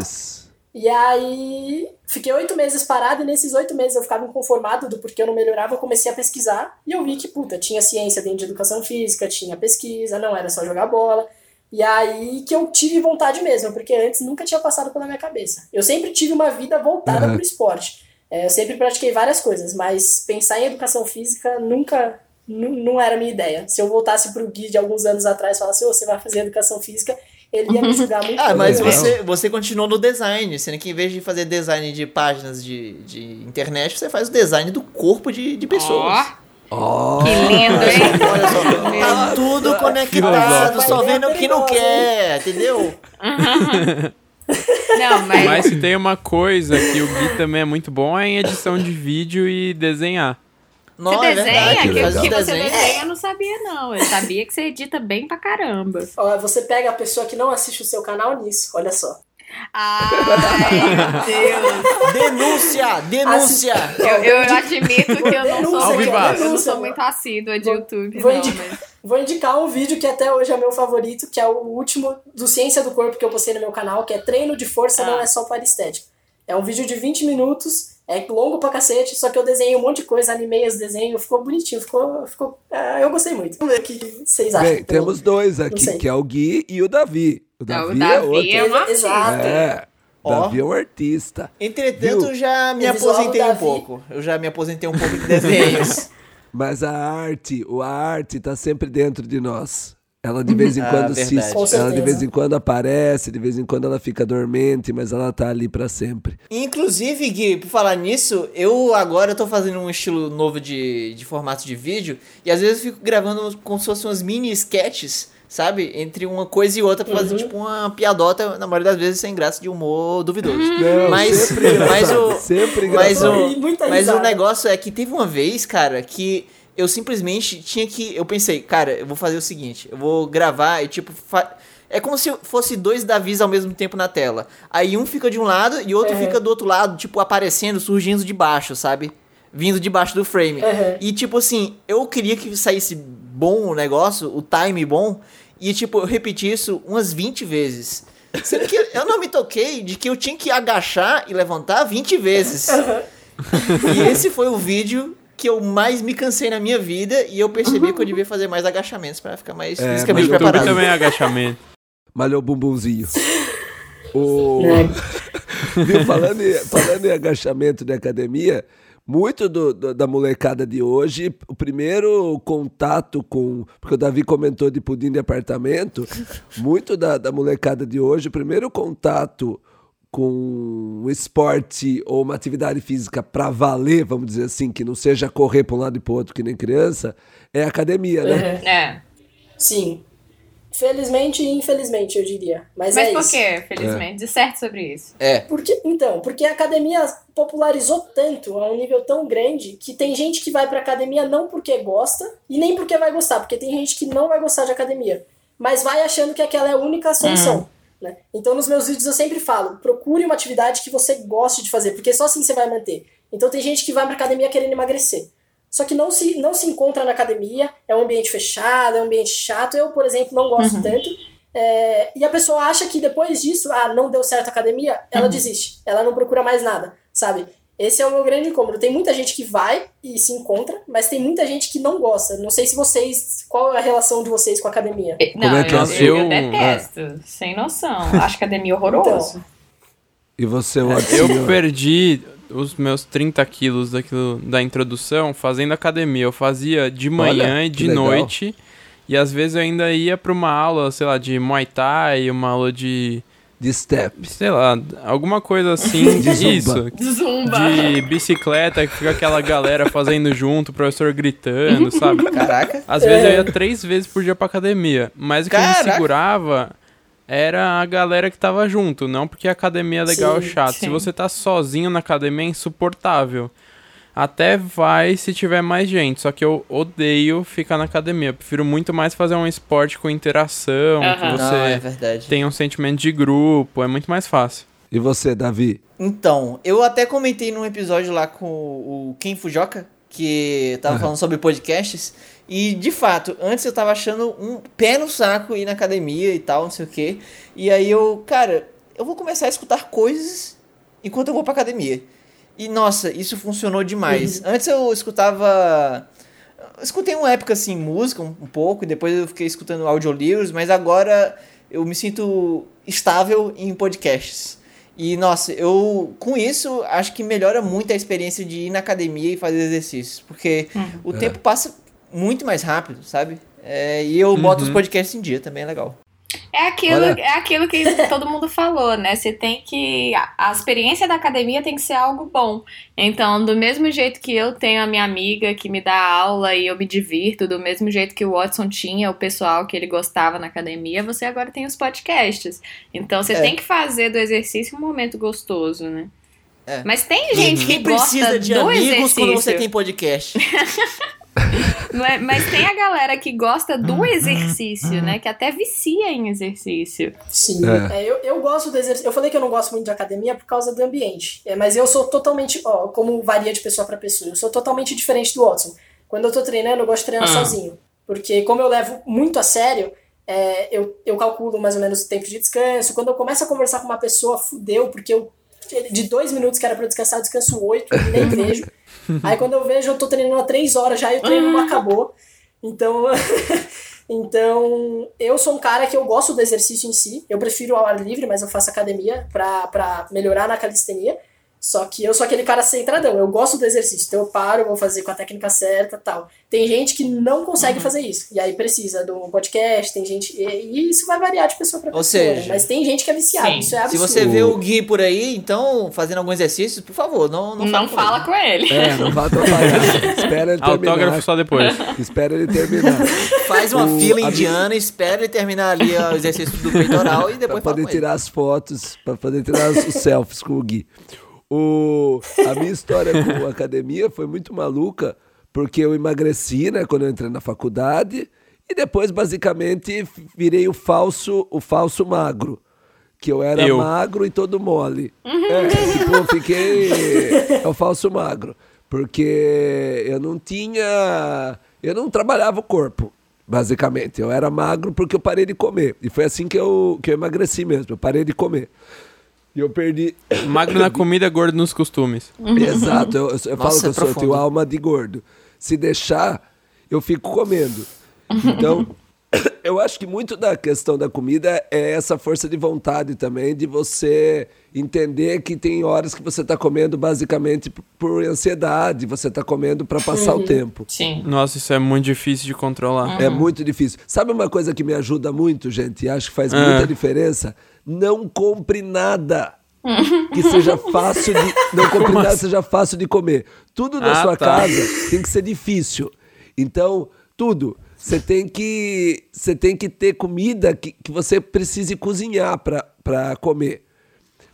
E aí fiquei oito meses parado e nesses oito meses eu ficava inconformado do porquê eu não melhorava, eu comecei a pesquisar e eu vi que, puta, tinha ciência dentro de educação física, tinha pesquisa, não era só jogar bola. E aí que eu tive vontade mesmo, porque antes nunca tinha passado pela minha cabeça. Eu sempre tive uma vida voltada Uhum. pro esporte. É, eu sempre pratiquei várias coisas, mas pensar em educação física nunca nu- não era a minha ideia. Se eu voltasse pro Gui de alguns anos atrás e falasse, ô, você vai fazer educação física, ele ia me julgar muito. Ah, mas você, você continuou no design, sendo que em vez de fazer design de páginas de, de internet, você faz o design do corpo de, de pessoas. Ó, Que lindo, hein? Olha só, tá tudo conectado, só vendo o que não quer, entendeu? Não, mas, Mas se tem uma coisa que o Gui também é muito bom é em edição de vídeo e desenhar. Não, você é desenha? verdade, que os que você desenha eu não sabia, não. Eu sabia que você edita bem pra caramba. Ó, você pega a pessoa que não assiste o seu canal nisso, olha só. Ai, meu Deus. Denúncia! Denúncia! Eu, eu admito que eu não Denúncia sou, muito, eu não sou muito assídua de Vou- YouTube, vou não, indicar. mas... Vou indicar um vídeo que até hoje é meu favorito, que é o último do Ciência do Corpo que eu postei no meu canal, que é Treino de Força Ah. Não É Só Para Estética. É um vídeo de 20 minutos, é longo pra cacete, só que eu desenhei um monte de coisa, animei os desenhos, ficou bonitinho, ficou. ficou ah, eu gostei muito. Vamos ver o que vocês acham. bem, temos dois aqui, que é o Gui e o Davi. O Davi, o é Davi outro. é um artista. Exato. É. Davi é um artista. Entretanto, Viu? já me aposentei um Davi. pouco. Eu já me aposentei um pouco de desenhos. Mas a arte, o- a arte tá sempre dentro de nós. Ela de vez em Ah, quando se, verdade. Com ela de vez em quando aparece, de vez em quando ela fica dormente, mas ela tá ali pra sempre. Inclusive, Gui, por falar nisso, eu agora tô fazendo um estilo novo de, de formato de vídeo e às vezes eu fico gravando como se fossem umas mini sketches, sabe? Entre uma coisa e outra pra fazer tipo uma piadota, na maioria das vezes sem graça de humor duvidoso. Não, Mas, sempre mas o, sempre mas o, mas o negócio é que teve uma vez, cara, que eu simplesmente tinha que. Eu pensei, cara, eu vou fazer o seguinte: eu vou gravar e tipo. É como se fosse dois Davis ao mesmo tempo na tela. Aí um fica de um lado e outro Uhum. fica do outro lado, tipo, aparecendo, surgindo de baixo, sabe? Vindo de baixo do frame. Uhum. E tipo assim, eu queria que saísse bom o negócio, o time bom. E tipo, eu repeti isso umas 20 vezes. Sendo que eu não me toquei de que eu tinha que agachar e levantar 20 vezes. E esse foi o vídeo que eu mais me cansei na minha vida e eu percebi que eu devia fazer mais agachamentos pra ficar mais É, fisicamente YouTube preparado. também é agachamento. Malhou o bumbumzinho. O... É. Viu, falando, em, falando em agachamento de academia, muito do- do- da molecada de hoje, o primeiro contato com. Porque o Davi comentou de pudim de apartamento, muito da, da molecada de hoje, o primeiro contato com um esporte ou uma atividade física para valer, vamos dizer assim, que não seja correr para um lado e para outro que nem criança, é academia, né? Uhum. É. Sim. Felizmente e infelizmente, eu diria. Mas, Mas é por isso. quê, felizmente? De certo sobre isso. É. Porque, então, porque a academia popularizou tanto a um nível tão grande que tem gente que vai pra academia não porque gosta e nem porque vai gostar, porque tem gente que não vai gostar de academia, mas vai achando que aquela é a única solução. Né? Então, nos meus vídeos eu sempre falo: procure uma atividade que você goste de fazer, porque só assim você vai manter. Então, tem gente que vai pra academia querendo emagrecer. Só que não se, não se encontra na academia, é um ambiente fechado, é um ambiente chato. Eu, por exemplo, não gosto tanto. É, e a pessoa acha que depois disso, ah, não deu certo a academia, ela desiste. Ela não procura mais nada, sabe? Esse é o meu grande incômodo. Tem muita gente que vai e se encontra, mas tem muita gente que não gosta. Não sei se vocês. Qual é a relação de vocês com a academia? Não, é que é eu, a eu, eu detesto. Sem noção. Acho academia horroroso. E você, Watson? Eu perdi os meus 30 quilos daquilo, da introdução fazendo academia. Eu fazia de manhã Olha, e de legal. noite. E às vezes eu ainda ia pra uma aula, sei lá, de Muay Thai, uma aula de. De step. sei lá, alguma coisa assim. De zumba. Isso. Zumba. De bicicleta, que fica aquela galera fazendo junto, o professor gritando, sabe? Caraca. Às vezes eu ia três vezes por dia pra academia. Mas o que Caraca. me segurava era a galera que tava junto, não porque a academia é legal ou Sim, chato. sim. Se você tá sozinho na academia é insuportável. Até vai se tiver mais gente, só que eu odeio ficar na academia. Eu prefiro muito mais fazer um esporte com interação, que Aham. você Ah, é verdade. tem um sentimento de grupo, é muito mais fácil. E você, Davi? Então, eu até comentei num episódio lá com o Ken Fujoka, que tava falando sobre podcasts, e de fato, antes eu tava achando um pé no saco ir na academia e tal, não sei o quê. E aí eu, cara, eu vou começar a escutar coisas enquanto eu vou pra academia. E nossa, isso funcionou demais. Antes eu escutava. Eu escutei uma época assim, música um, um pouco, e depois eu fiquei escutando audiolivros, mas agora eu me sinto estável em podcasts. E nossa, eu com isso acho que melhora muito a experiência de ir na academia e fazer exercícios, porque o tempo passa muito mais rápido, sabe? É, e eu boto os podcasts em dia, também é legal. É aquilo, Olha. é aquilo que todo mundo falou, né? Você tem que. a- experiência da academia tem que ser algo bom. Então, do mesmo jeito que eu tenho a minha amiga que me dá aula e eu me divirto, do mesmo jeito que o Watson tinha o pessoal que ele gostava na academia, você agora tem os podcasts. Então, você É. tem que fazer do exercício um momento gostoso, né? É. Mas tem gente que Quem precisa gosta de do amigos exercício. quando você tem podcast? Mas, mas tem a galera que gosta do exercício, né? Que até vicia em exercício. Sim. É. É, eu, eu gosto do exercício. Eu falei que eu não gosto muito de academia por causa do ambiente. É, mas eu sou totalmente. Ó, como varia de pessoa pra pessoa, eu sou totalmente diferente do Watson. Quando eu tô treinando, eu gosto de treinar Ah. sozinho. Porque como eu levo muito a sério, é, eu, eu calculo mais ou menos o tempo de descanso. Quando eu começo a conversar com uma pessoa, fudeu, porque eu. De dois minutos que era pra eu descansar, eu descanso oito e nem vejo. Aí quando eu vejo, eu tô treinando há três horas já e o treino não acabou. Então. Então, eu sou um cara que eu gosto do exercício em si. Eu prefiro ao ar livre, mas eu faço academia pra, pra melhorar na calistenia. Só que eu sou aquele cara centradão. Eu gosto do exercício. Então eu paro, vou fazer com a técnica certa tal. Tem gente que não consegue fazer isso. E aí precisa do podcast, tem gente. E, e isso vai variar de pessoa pra Ou pessoa. né? seja, Mas tem gente que é viciada. sim. Isso é Se absurdo. você vê o Gui por aí, então, fazendo algum exercício, por favor, não, não, Não, fala fala com ele. É, não vai atrapalhar. Espera ele Autógrafo terminar. só depois. Espera ele terminar. Faz uma O- fila a- indiana, espera ele terminar ali o exercício do peitoral e Pra depois fala poder com ele. tirar as fotos, pra poder tirar os selfies com o Gui. O, a minha história com a academia foi muito maluca, porque eu emagreci, né, quando eu entrei na faculdade, e depois, basicamente, virei o falso, o falso magro. Que eu era Eu. magro e todo mole. É, tipo, eu fiquei. É o falso magro. Porque eu não tinha. Eu não trabalhava o corpo, basicamente. Eu era magro porque eu parei de comer. E foi assim que eu, que eu emagreci mesmo. Eu parei de comer. E eu perdi. Magro na comida, gordo nos costumes. Exato, eu, eu- eu falo Nossa, que eu é sou, eu tenho alma de gordo. Se deixar, eu fico comendo. Então, eu acho que muito da questão da comida é essa força de vontade também, de você entender que tem horas que você está comendo basicamente por ansiedade, você está comendo para passar o tempo. Sim. Nossa, isso é muito difícil de controlar. É muito difícil. Sabe uma coisa que me ajuda muito, gente, e acho que faz Ah. muita diferença? Não compre nada. que seja fácil de. Não compre nada que seja fácil de comer. Tudo na Ah, sua tá. casa tem que ser difícil. Então, tudo. Você tem que. Você tem que ter comida que, que você precise cozinhar pra, pra comer.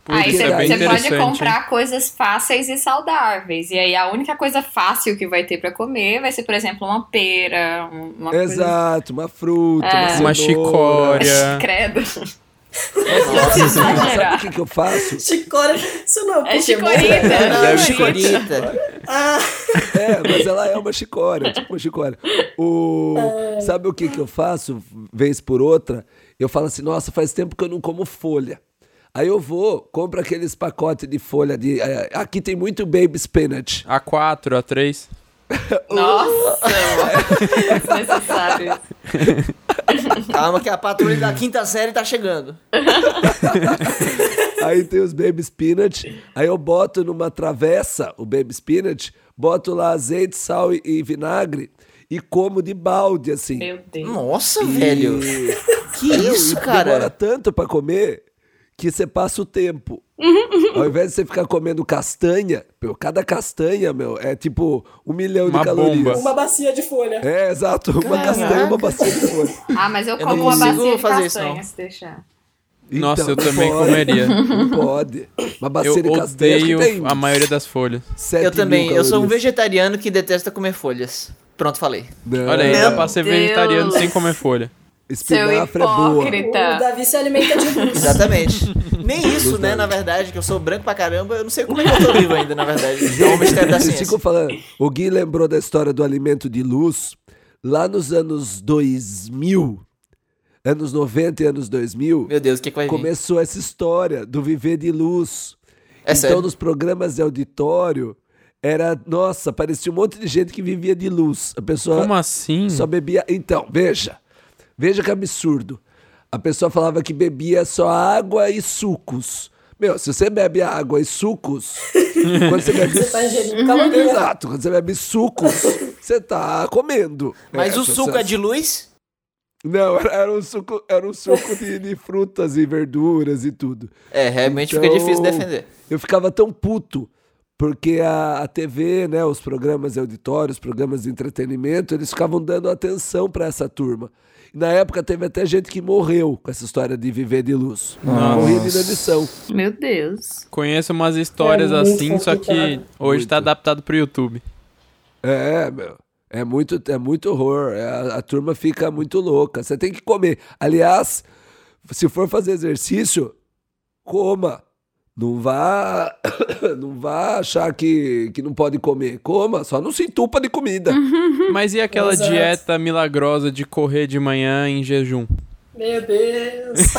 Aí Porque você, é pode comprar coisas fáceis e saudáveis. E aí a única coisa fácil que vai ter pra comer vai ser, por exemplo, uma pera, um- uma coisa... Exato, uma fruta, É. uma, Uma chicória. Credo. Sabe Exagerar. o que, que eu faço? Chicória, isso não é um É chicorita. né? Não, Deve chicorita. Ah, É, mas ela é uma chicória, tipo uma chicória. O... Sabe o que, que eu faço, vez por outra? Eu falo assim, nossa, faz tempo que eu não como folha. Aí eu vou, compro aqueles pacotes de folha de. eh, Aqui tem muito baby spinach. A4, A3. Nossa, é desnecessário. Calma que a patrulha da quinta série tá chegando. Aí tem os baby spinach. Aí eu boto numa travessa o baby spinach, boto lá azeite, sal e, e vinagre e como de balde, assim. Meu Deus. Nossa, velho. E- Que Meu, isso, e Demora cara? tanto pra comer que você passa o tempo. Ao invés de você ficar comendo castanha, meu, cada castanha, meu, é tipo um milhão Uma de calorias. bomba. uma bacia de folha. É, exato. Uma Caraca. castanha, uma bacia de folha. Ah, mas eu Eu como uma bacia de fazer isso, castanha, não. se deixar. Nossa, eu também pode, comeria. Não pode. Uma bacia Eu de castanha que odeio a maioria das folhas. 7 Eu também. Eu sou um vegetariano que detesta comer folhas. Pronto, falei. Não, Olha aí, Meu dá pra ser Deus. vegetariano sem comer folha. Seu Espinafre é boa. hipócrita. O Davi se alimenta de luz. Exatamente. Nem isso, né, na verdade, que eu sou branco pra caramba, eu não sei como é que eu tô vivo ainda, na verdade. É um mistério da ciência. ficam falando. O Gui lembrou da história do alimento de luz. Lá nos anos 2000, anos 90 e anos 2000, Meu Deus, o que, que vai vir? começou essa história do viver de luz. É então, sério? nos programas de auditório, era. Nossa, parecia um monte de gente que vivia de luz. A pessoa Como assim? só bebia. Então, veja. Veja que absurdo. A pessoa falava que bebia só água e sucos. Meu, se você bebe água e sucos, quando você bebe Você tá caloria. Exato, quando você bebe sucos, você tá comendo. Mas É, o suco é de luz? Não, era, era um suco, era um suco de, de frutas e verduras e tudo. É, realmente Então, fica difícil defender. Eu ficava tão puto, porque a, a TV, né, os programas de auditório, os programas de entretenimento, eles ficavam dando atenção pra essa turma. Na época teve até gente que morreu com essa história de viver de luz. Nossa. Morria de inanição. Meu Deus. Conheço umas histórias É assim, só que hoje tá Muito. adaptado pro YouTube. É, meu. É muito, é muito horror. É, a, a turma fica muito louca. Você tem que comer. Aliás, se for fazer exercício, coma. Não vá, não vá achar que, que não pode comer. Coma, só não se entupa de comida. Mas e aquela Exato. dieta milagrosa de correr de manhã em jejum? Meu Deus.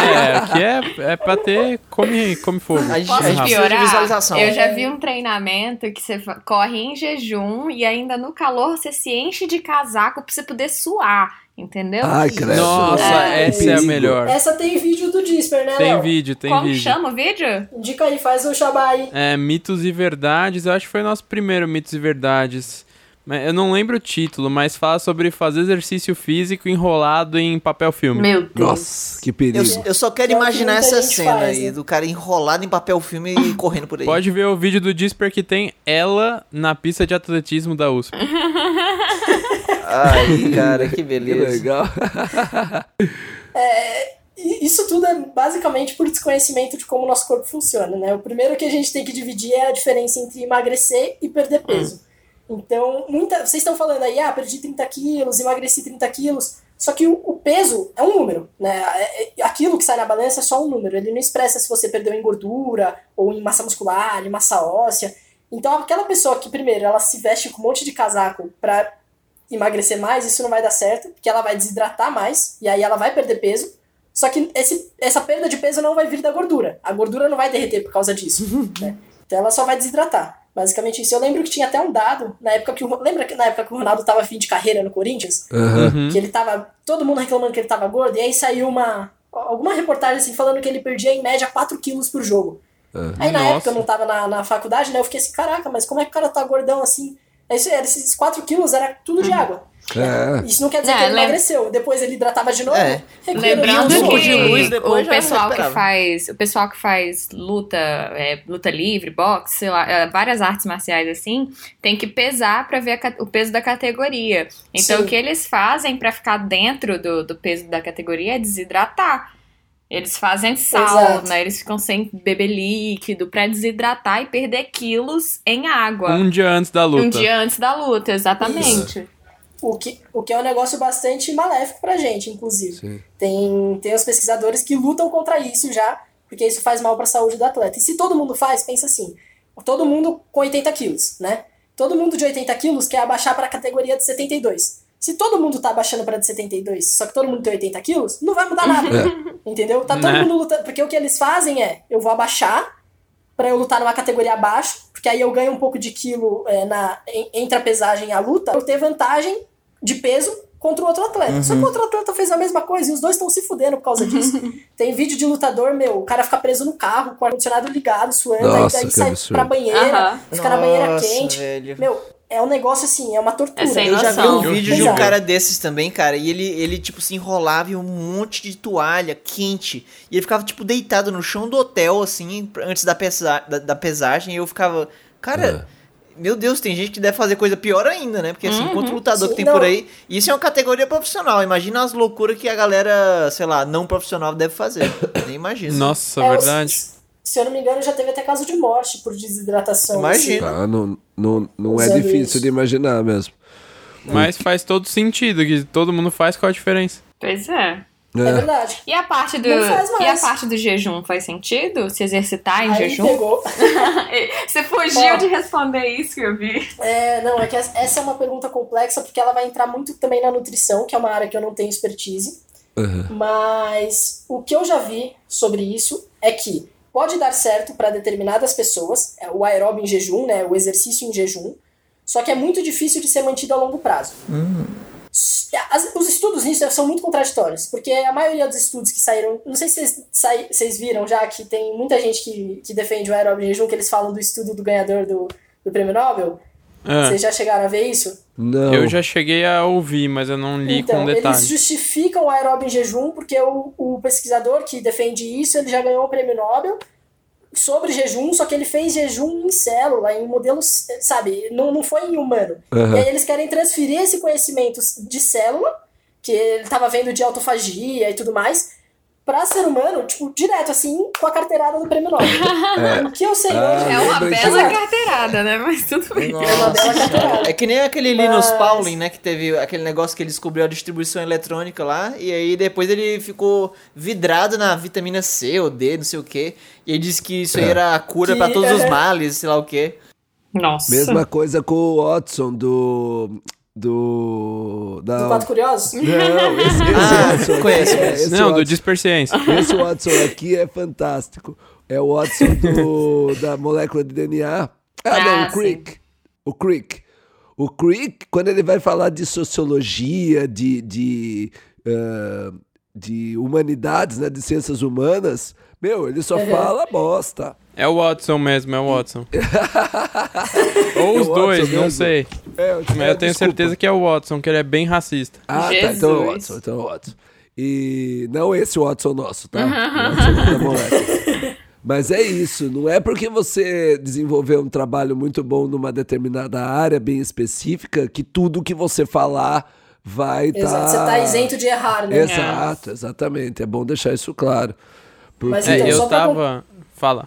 É, aqui é, é pra ter. Come, come fogo. A gente, Posso a gente piorar? visualização. Eu já vi um treinamento que você corre em jejum e ainda no calor você se enche de casaco pra você poder suar, entendeu? Ai, credo. Nossa, É, essa é a perigo. melhor. Essa tem vídeo do Disper, né, Tem Léo? vídeo, tem Como vídeo. chama o vídeo? Indica aí, faz o xabá aí. É, Mitos e Verdades, eu acho que foi nosso primeiro Mitos e Verdades. Eu não lembro o título, mas fala sobre fazer exercício físico enrolado em papel filme. Meu Deus. Nossa, que perigo. Eu, eu só quero É que imaginar essa cena faz, aí, né? do cara enrolado em papel filme e correndo por aí. Pode ver o vídeo do Disper que tem ela na pista de atletismo da USP. Ai, cara, que Que beleza. legal. E Isso tudo é basicamente por desconhecimento de como o nosso corpo funciona, né? O primeiro que a gente tem que dividir é a diferença entre emagrecer e perder peso. Então, muita, vocês estão falando aí, ah, perdi 30 quilos, emagreci 30 quilos. Só que o, o peso é um número, né? É- é- Aquilo que sai na balança é só um número. Ele não expressa se você perdeu em gordura, ou em massa muscular, em massa óssea. Então, aquela pessoa que, primeiro, ela se veste com um monte de casaco pra emagrecer mais, isso não vai dar certo, porque ela vai desidratar mais, e aí ela vai perder peso. Só que esse, essa perda de peso não vai vir da gordura. A gordura não vai derreter por causa disso. né? Então ela só vai desidratar. Basicamente isso. Eu lembro que tinha até um dado, na época que o, lembra que na época que o Ronaldo tava fim de carreira no Corinthians? Uhum. Que ele tava. Todo mundo reclamando que ele tava gordo, e aí saiu uma. Alguma reportagem assim falando que ele perdia em média 4 quilos por jogo. Aí na Nossa. época eu não tava na, na faculdade, né? Eu fiquei assim, caraca, mas como é que o cara tá gordão assim? Esse- Esses 4 quilos era tudo de água. É. Isso não quer dizer É, que ele lem- emagreceu. Depois ele hidratava de novo. É. Lembrando um pouco de que luz, o pessoal que faz, o pessoal que faz luta, é, luta livre, boxe, sei lá, é, várias artes marciais assim, tem que pesar pra ver a o peso da categoria. Então Sim. o que eles fazem pra ficar dentro do, do peso da categoria é desidratar. Eles fazem Exato. sauna, eles ficam sem beber líquido pra desidratar e perder quilos em água. Um dia antes da luta. Um dia antes da luta, exatamente. O que, o que é um negócio bastante maléfico pra gente, inclusive. Sim. Tem, tem os pesquisadores que lutam contra isso já, porque isso faz mal pra saúde do atleta. E se todo mundo faz, pensa assim: todo mundo com 80 quilos, né? Todo mundo de 80 quilos quer abaixar pra categoria de 72. Se todo mundo tá abaixando pra de 72, só que todo mundo tem 80 quilos, não vai mudar nada. Entendeu? Tá todo Né? mundo lutando. Porque o que eles fazem é: eu vou abaixar pra eu lutar numa categoria abaixo, porque aí eu ganho um pouco de quilo é, na, en- entre a pesagem e a luta, eu ter vantagem de peso contra o outro atleta. Só que o outro atleta fez a mesma coisa e os dois estão se fudendo por causa disso. Tem vídeo de lutador, meu, o cara fica preso no carro com o ar-condicionado ligado, suando, Nossa, aí daí sai absurdo. pra banheira, Aham. fica na banheira Nossa, quente. velho. Meu, é um negócio assim, é uma tortura. É Eu já vi um vídeo de um cara desses também, cara, e ele, ele tipo, se enrolava em um monte de toalha quente. E ele ficava, tipo, deitado no chão do hotel, assim, antes da, pesa da, da pesagem. E eu ficava, cara, meu Deus, tem gente que deve fazer coisa pior ainda, né? Porque, assim, quanto lutador Sim, que tem não. por aí. Isso é uma categoria profissional. Imagina as loucuras que a galera, sei lá, não profissional deve fazer. Nem imagino. Nossa, É, verdade. Se, se eu não me engano, já teve até caso de morte por desidratação. Imagina. assim. Ah, não não, não é difícil isso. de imaginar mesmo. Mas faz todo sentido, que todo mundo faz, qual a diferença? Pois é. É, É. verdade. E a parte do e a parte do jejum faz sentido? Se exercitar em Aí jejum? pegou. Você fugiu de responder isso que eu vi. É, não, é que essa é uma pergunta complexa porque ela vai entrar muito também na nutrição, que é uma área que eu não tenho expertise. Aham. Mas o que eu já vi sobre isso é que pode dar certo para determinadas pessoas, é o aeróbio em jejum, né, o exercício em jejum, só que é muito difícil de ser mantido a longo prazo. S- as- os estudos nisso são muito contraditórios, porque a maioria dos estudos que saíram, não sei se vocês, vocês viram já que tem muita gente que, que defende o aeróbio em jejum, que eles falam do estudo do ganhador do, do prêmio Nobel. Ah, Vocês já chegaram a ver isso? Não. eu já cheguei a ouvir, mas eu não li então, com eles detalhe. justificam o aeróbio em jejum porque o, o pesquisador que defende isso, ele já ganhou o prêmio Nobel sobre jejum, só que ele fez jejum em célula, em modelos, sabe, não, não foi em humano. Aham. E aí eles querem transferir esse conhecimento de célula, que ele estava vendo de autofagia e tudo mais, pra ser humano, tipo, direto, assim, com a carteirada do prêmio Nobel. O que eu sei Ah, hoje... É uma bela Exato. carteirada, né? Mas tudo bem. É uma bela carteirada. É que nem aquele Linus Mas- Pauling, né? Que teve aquele negócio que ele descobriu a distribuição eletrônica lá. E aí depois ele ficou vidrado na vitamina C ou D, não sei o quê. E ele disse que isso aí É. era a cura Que- pra todos os é. males, sei lá o quê. Nossa. Mesma coisa com o Watson do. Do. Da... Do Quatro Curiosos? Não, esse, esse Ah, Watson. conheço, aqui é- conheço. esse Não, do Watson- Disperciência. Esse Watson aqui é fantástico. É o Watson do, da molécula de DNA. Ah, não, Ah, o Crick. O Crick. O Crick, quando ele vai falar de sociologia, de, de, ah, de humanidades, né, de ciências humanas, meu, ele só Uhum. fala bosta. É o Watson mesmo, é o Watson. Ou É os o dois, Watson não mesmo. sei. É, Mas eu tenho certeza que é o Watson, que ele é bem racista. Ah, tá. Então é o. Watson, então é o Watson. E não esse Watson nosso, tá? O Watson da moleque. Mas é isso, não é porque você desenvolveu um trabalho muito bom numa determinada área bem específica que tudo que você falar vai estar. Exato, você tá isento de errar, né? Exato, exatamente. É bom deixar isso claro. Porque... Mas É, então, eu só pra tava. Fala.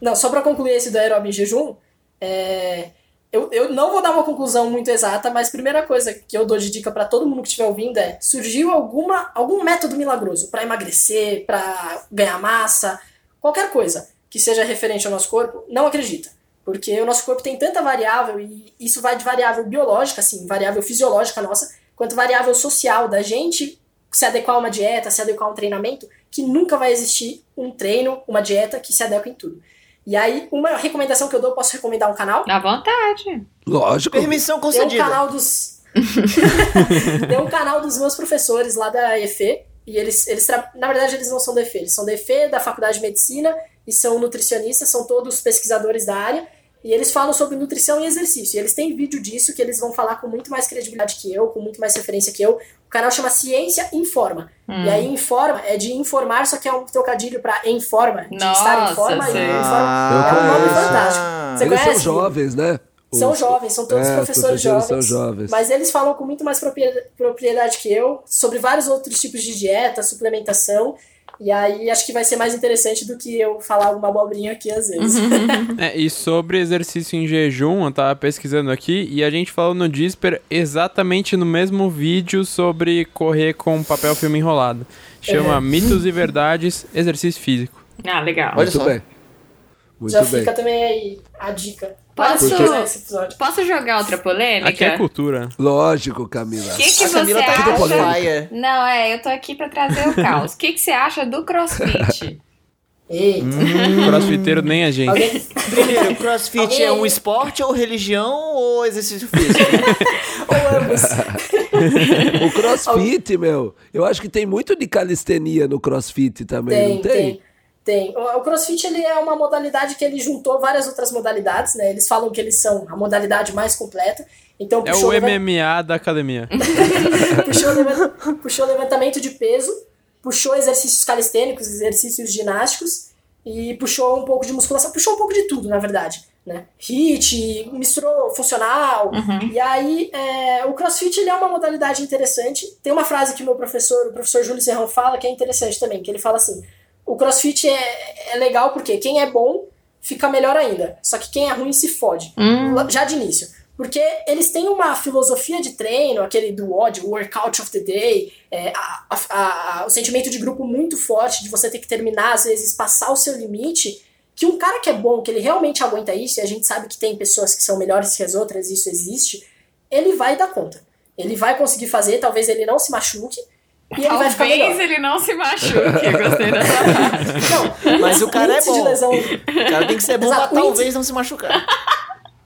Não, só pra concluir esse do aeróbio em jejum, é, eu, eu não vou dar uma conclusão muito exata, mas a primeira coisa que eu dou de dica pra todo mundo que estiver ouvindo é: surgiu alguma, algum método milagroso pra emagrecer, pra ganhar massa, qualquer coisa que seja referente ao nosso corpo, não acredita. Porque o nosso corpo tem tanta variável, e isso vai de variável biológica, assim, variável fisiológica nossa, quanto variável social da gente se adequar a uma dieta, se adequar a um treinamento, que nunca vai existir um treino, uma dieta que se adeque em tudo. E aí, uma recomendação que eu dou, posso recomendar um canal? À vontade. Lógico. Permissão Tem um concedida. canal dos. Tem um canal dos meus professores lá da EFE. E eles, eles tra- na verdade, eles não são da EFE, eles são da EFE, da Faculdade de Medicina, e são nutricionistas, são todos pesquisadores da área. e eles falam sobre nutrição e exercício. E eles têm vídeo disso que eles vão falar com muito mais credibilidade que eu, com muito mais referência que eu. O canal chama Ciência Informa. Hum. E aí informa é de informar, só que é um trocadilho pra informa, de Nossa, estar em forma sei. e informa. Eu é um nome fantástico. Você Eles são conhece? jovens, né? São Os- jovens, são todos É, professores professores jovens, são jovens. Mas eles falam com muito mais propriedade que eu sobre vários outros tipos de dieta, suplementação. E aí acho que vai ser mais interessante do que eu falar alguma abobrinha aqui às vezes. É, e sobre exercício em jejum, eu tava pesquisando aqui e a gente falou no Disper exatamente no mesmo vídeo sobre correr com papel filme enrolado. Chama É. Mitos e Verdades, Exercício Físico. Ah, legal. Olha Muito só. bem. Muito Já bem. fica também aí a dica. Posso-. Posso jogar outra polêmica? Aqui é cultura. Lógico, Camila. O que, que A você Camila tá aqui do acha? Fire. Não, é, eu tô aqui pra trazer o caos. O que, que você acha do crossfit? Eita. Crossfiteiro nem a gente. Alguém... Primeiro, crossfit Alguém- é um esporte ou religião ou exercício físico? Ou ambos. O crossfit, meu, eu acho que tem muito de calistenia no crossfit também, Tem, não tem, tem? Tem. O, CrossFit ele é uma modalidade que ele juntou várias outras modalidades, né? Eles falam que eles são a modalidade mais completa. Então É puxou, o MMA da academia. puxou, levan- puxou levantamento de peso, puxou exercícios calistênicos, exercícios ginásticos e puxou um pouco de musculação, puxou um pouco de tudo, na verdade. Né? HIIT, misturou funcional. E aí, é, o CrossFit ele é uma modalidade interessante. Tem uma frase que o meu professor, o professor Júlio Serrão, fala que é interessante também, que ele fala assim: o CrossFit é, é legal porque quem é bom fica melhor ainda. Só que quem é ruim se fode. Hum. Já de início. Porque eles têm uma filosofia de treino, aquele do WOD, Workout of the Day, é, a- a- a- o sentimento de grupo muito forte, de você ter que terminar, às vezes, passar o seu limite, que um cara que é bom, que ele realmente aguenta isso, e a gente sabe que tem pessoas que são melhores que as outras, isso existe, ele vai dar conta. Ele vai conseguir fazer, talvez ele não se machuque, e ele vai ficar Talvez ele não se machuque. Eu gostei dessa frase. Não, Mas o cara é índice de bom. lesão- O cara tem que ser bom Exato, pra índice- talvez não se machucar.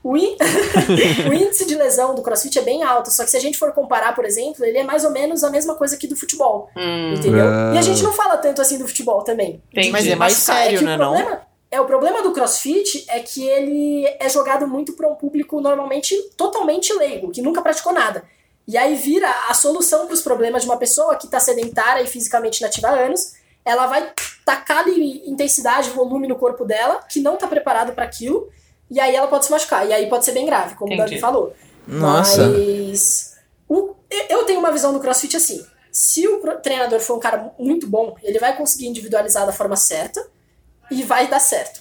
O, ín- o índice de lesão do crossfit é bem alto, só que se a gente for comparar, por exemplo, ele é mais ou menos a mesma coisa que do futebol. Hum, Entendeu? Ah. E a gente não fala tanto assim do futebol também. Entendi. Mas é mais Machucar. sério, que né, o não? problema, É, o problema do crossfit é que ele é jogado muito para um público normalmente totalmente leigo, que nunca praticou nada. E aí vira a solução para os problemas de uma pessoa que está sedentária e fisicamente inativa há anos. Ela vai tacar ali intensidade, volume no corpo dela, que não está preparado para aquilo, e aí ela pode se machucar. E aí pode ser bem grave, como o Entendi. Davi falou. Nossa. Mas o- eu tenho uma visão do CrossFit assim. Se o treinador for um cara muito bom, ele vai conseguir individualizar da forma certa e vai dar certo.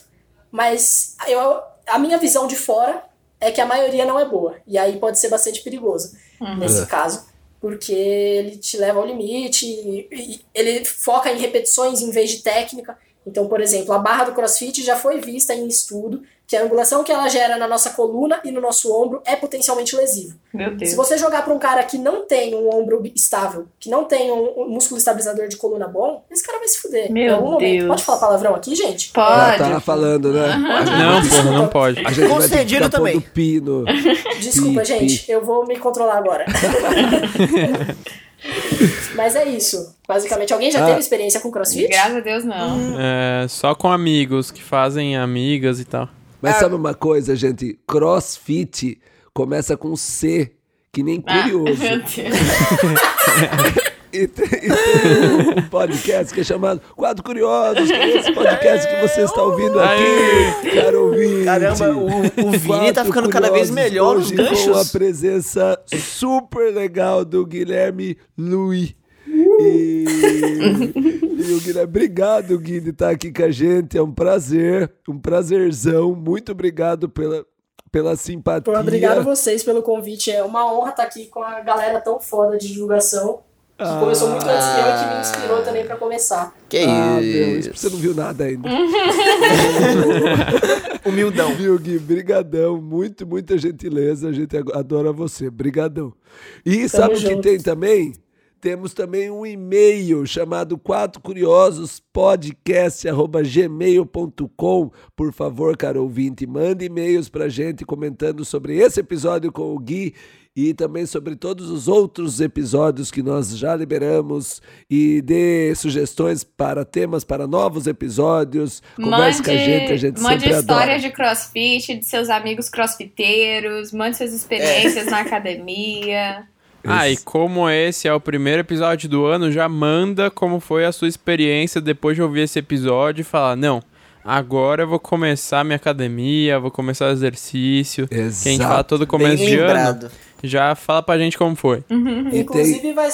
Mas eu, a minha visão de fora é que a maioria não é boa. E aí pode ser bastante perigoso nesse caso. Porque ele te leva ao limite, e, e ele foca em repetições em vez de técnica. Então, por exemplo, a barra do crossfit já foi vista em estudo que a angulação que ela gera na nossa coluna e no nosso ombro é potencialmente lesivo. Meu Deus. Se você jogar para um cara que não tem um ombro estável, que não tem um, um músculo estabilizador de coluna bom, esse cara vai se fuder. Meu em algum momento. Deus. Pode falar palavrão aqui, gente? Pode. tá falando, né? Não, porra, não pode. A gente Concedido também. pino. Desculpa, Pi, gente. Eu vou me controlar agora. Mas é isso. Basicamente, alguém já Ah. teve experiência com crossfit? Graças a Deus, não. É, só com amigos que fazem amigas e tal. Mas Ah. sabe uma coisa, gente? Crossfit começa com C, que nem curioso. Ah, meu Deus. E tem, e tem um podcast que é chamado Quadro Curiosos, que é esse podcast que você está ouvindo aqui, caro ouvinte. Caramba, o, o Vini tá Quatro ficando cada vez melhor nos hoje Com a ganchos. presença super legal do Guilherme Louis. E, e o Guilherme, obrigado, Gui, de estar aqui com a gente. É um prazer, um prazerzão. Muito obrigado pela, pela simpatia. Pô, obrigado a vocês pelo convite. É uma honra estar aqui com a galera tão foda de divulgação. Que Ah. começou muito antes que eu e que me inspirou também pra começar. Que Ah, meu, isso. você não viu nada ainda. Humildão. Viu, Gui? Brigadão. Muito, muita gentileza. A gente adora você. Brigadão. E sabe o que tem também? Temos também um e-mail chamado quatro curiosos podcast@gmail.com. Por favor, caro ouvinte, mande e-mails pra gente comentando sobre esse episódio com o Gui e também sobre todos os outros episódios que nós já liberamos e dê sugestões para temas para novos episódios. Converse com a gente, a gente mande sempre adora. histórias de crossfit, de seus amigos crossfiteiros, mande suas experiências na academia. Ah, e como esse é o primeiro episódio do ano, já manda como foi a sua experiência depois de ouvir esse episódio e falar: não, agora eu vou começar minha academia, vou começar o exercício. Que a gente Exato. fala todo começo Bem de ano. lembrado. Já fala pra gente como foi. Tem- Inclusive, vai.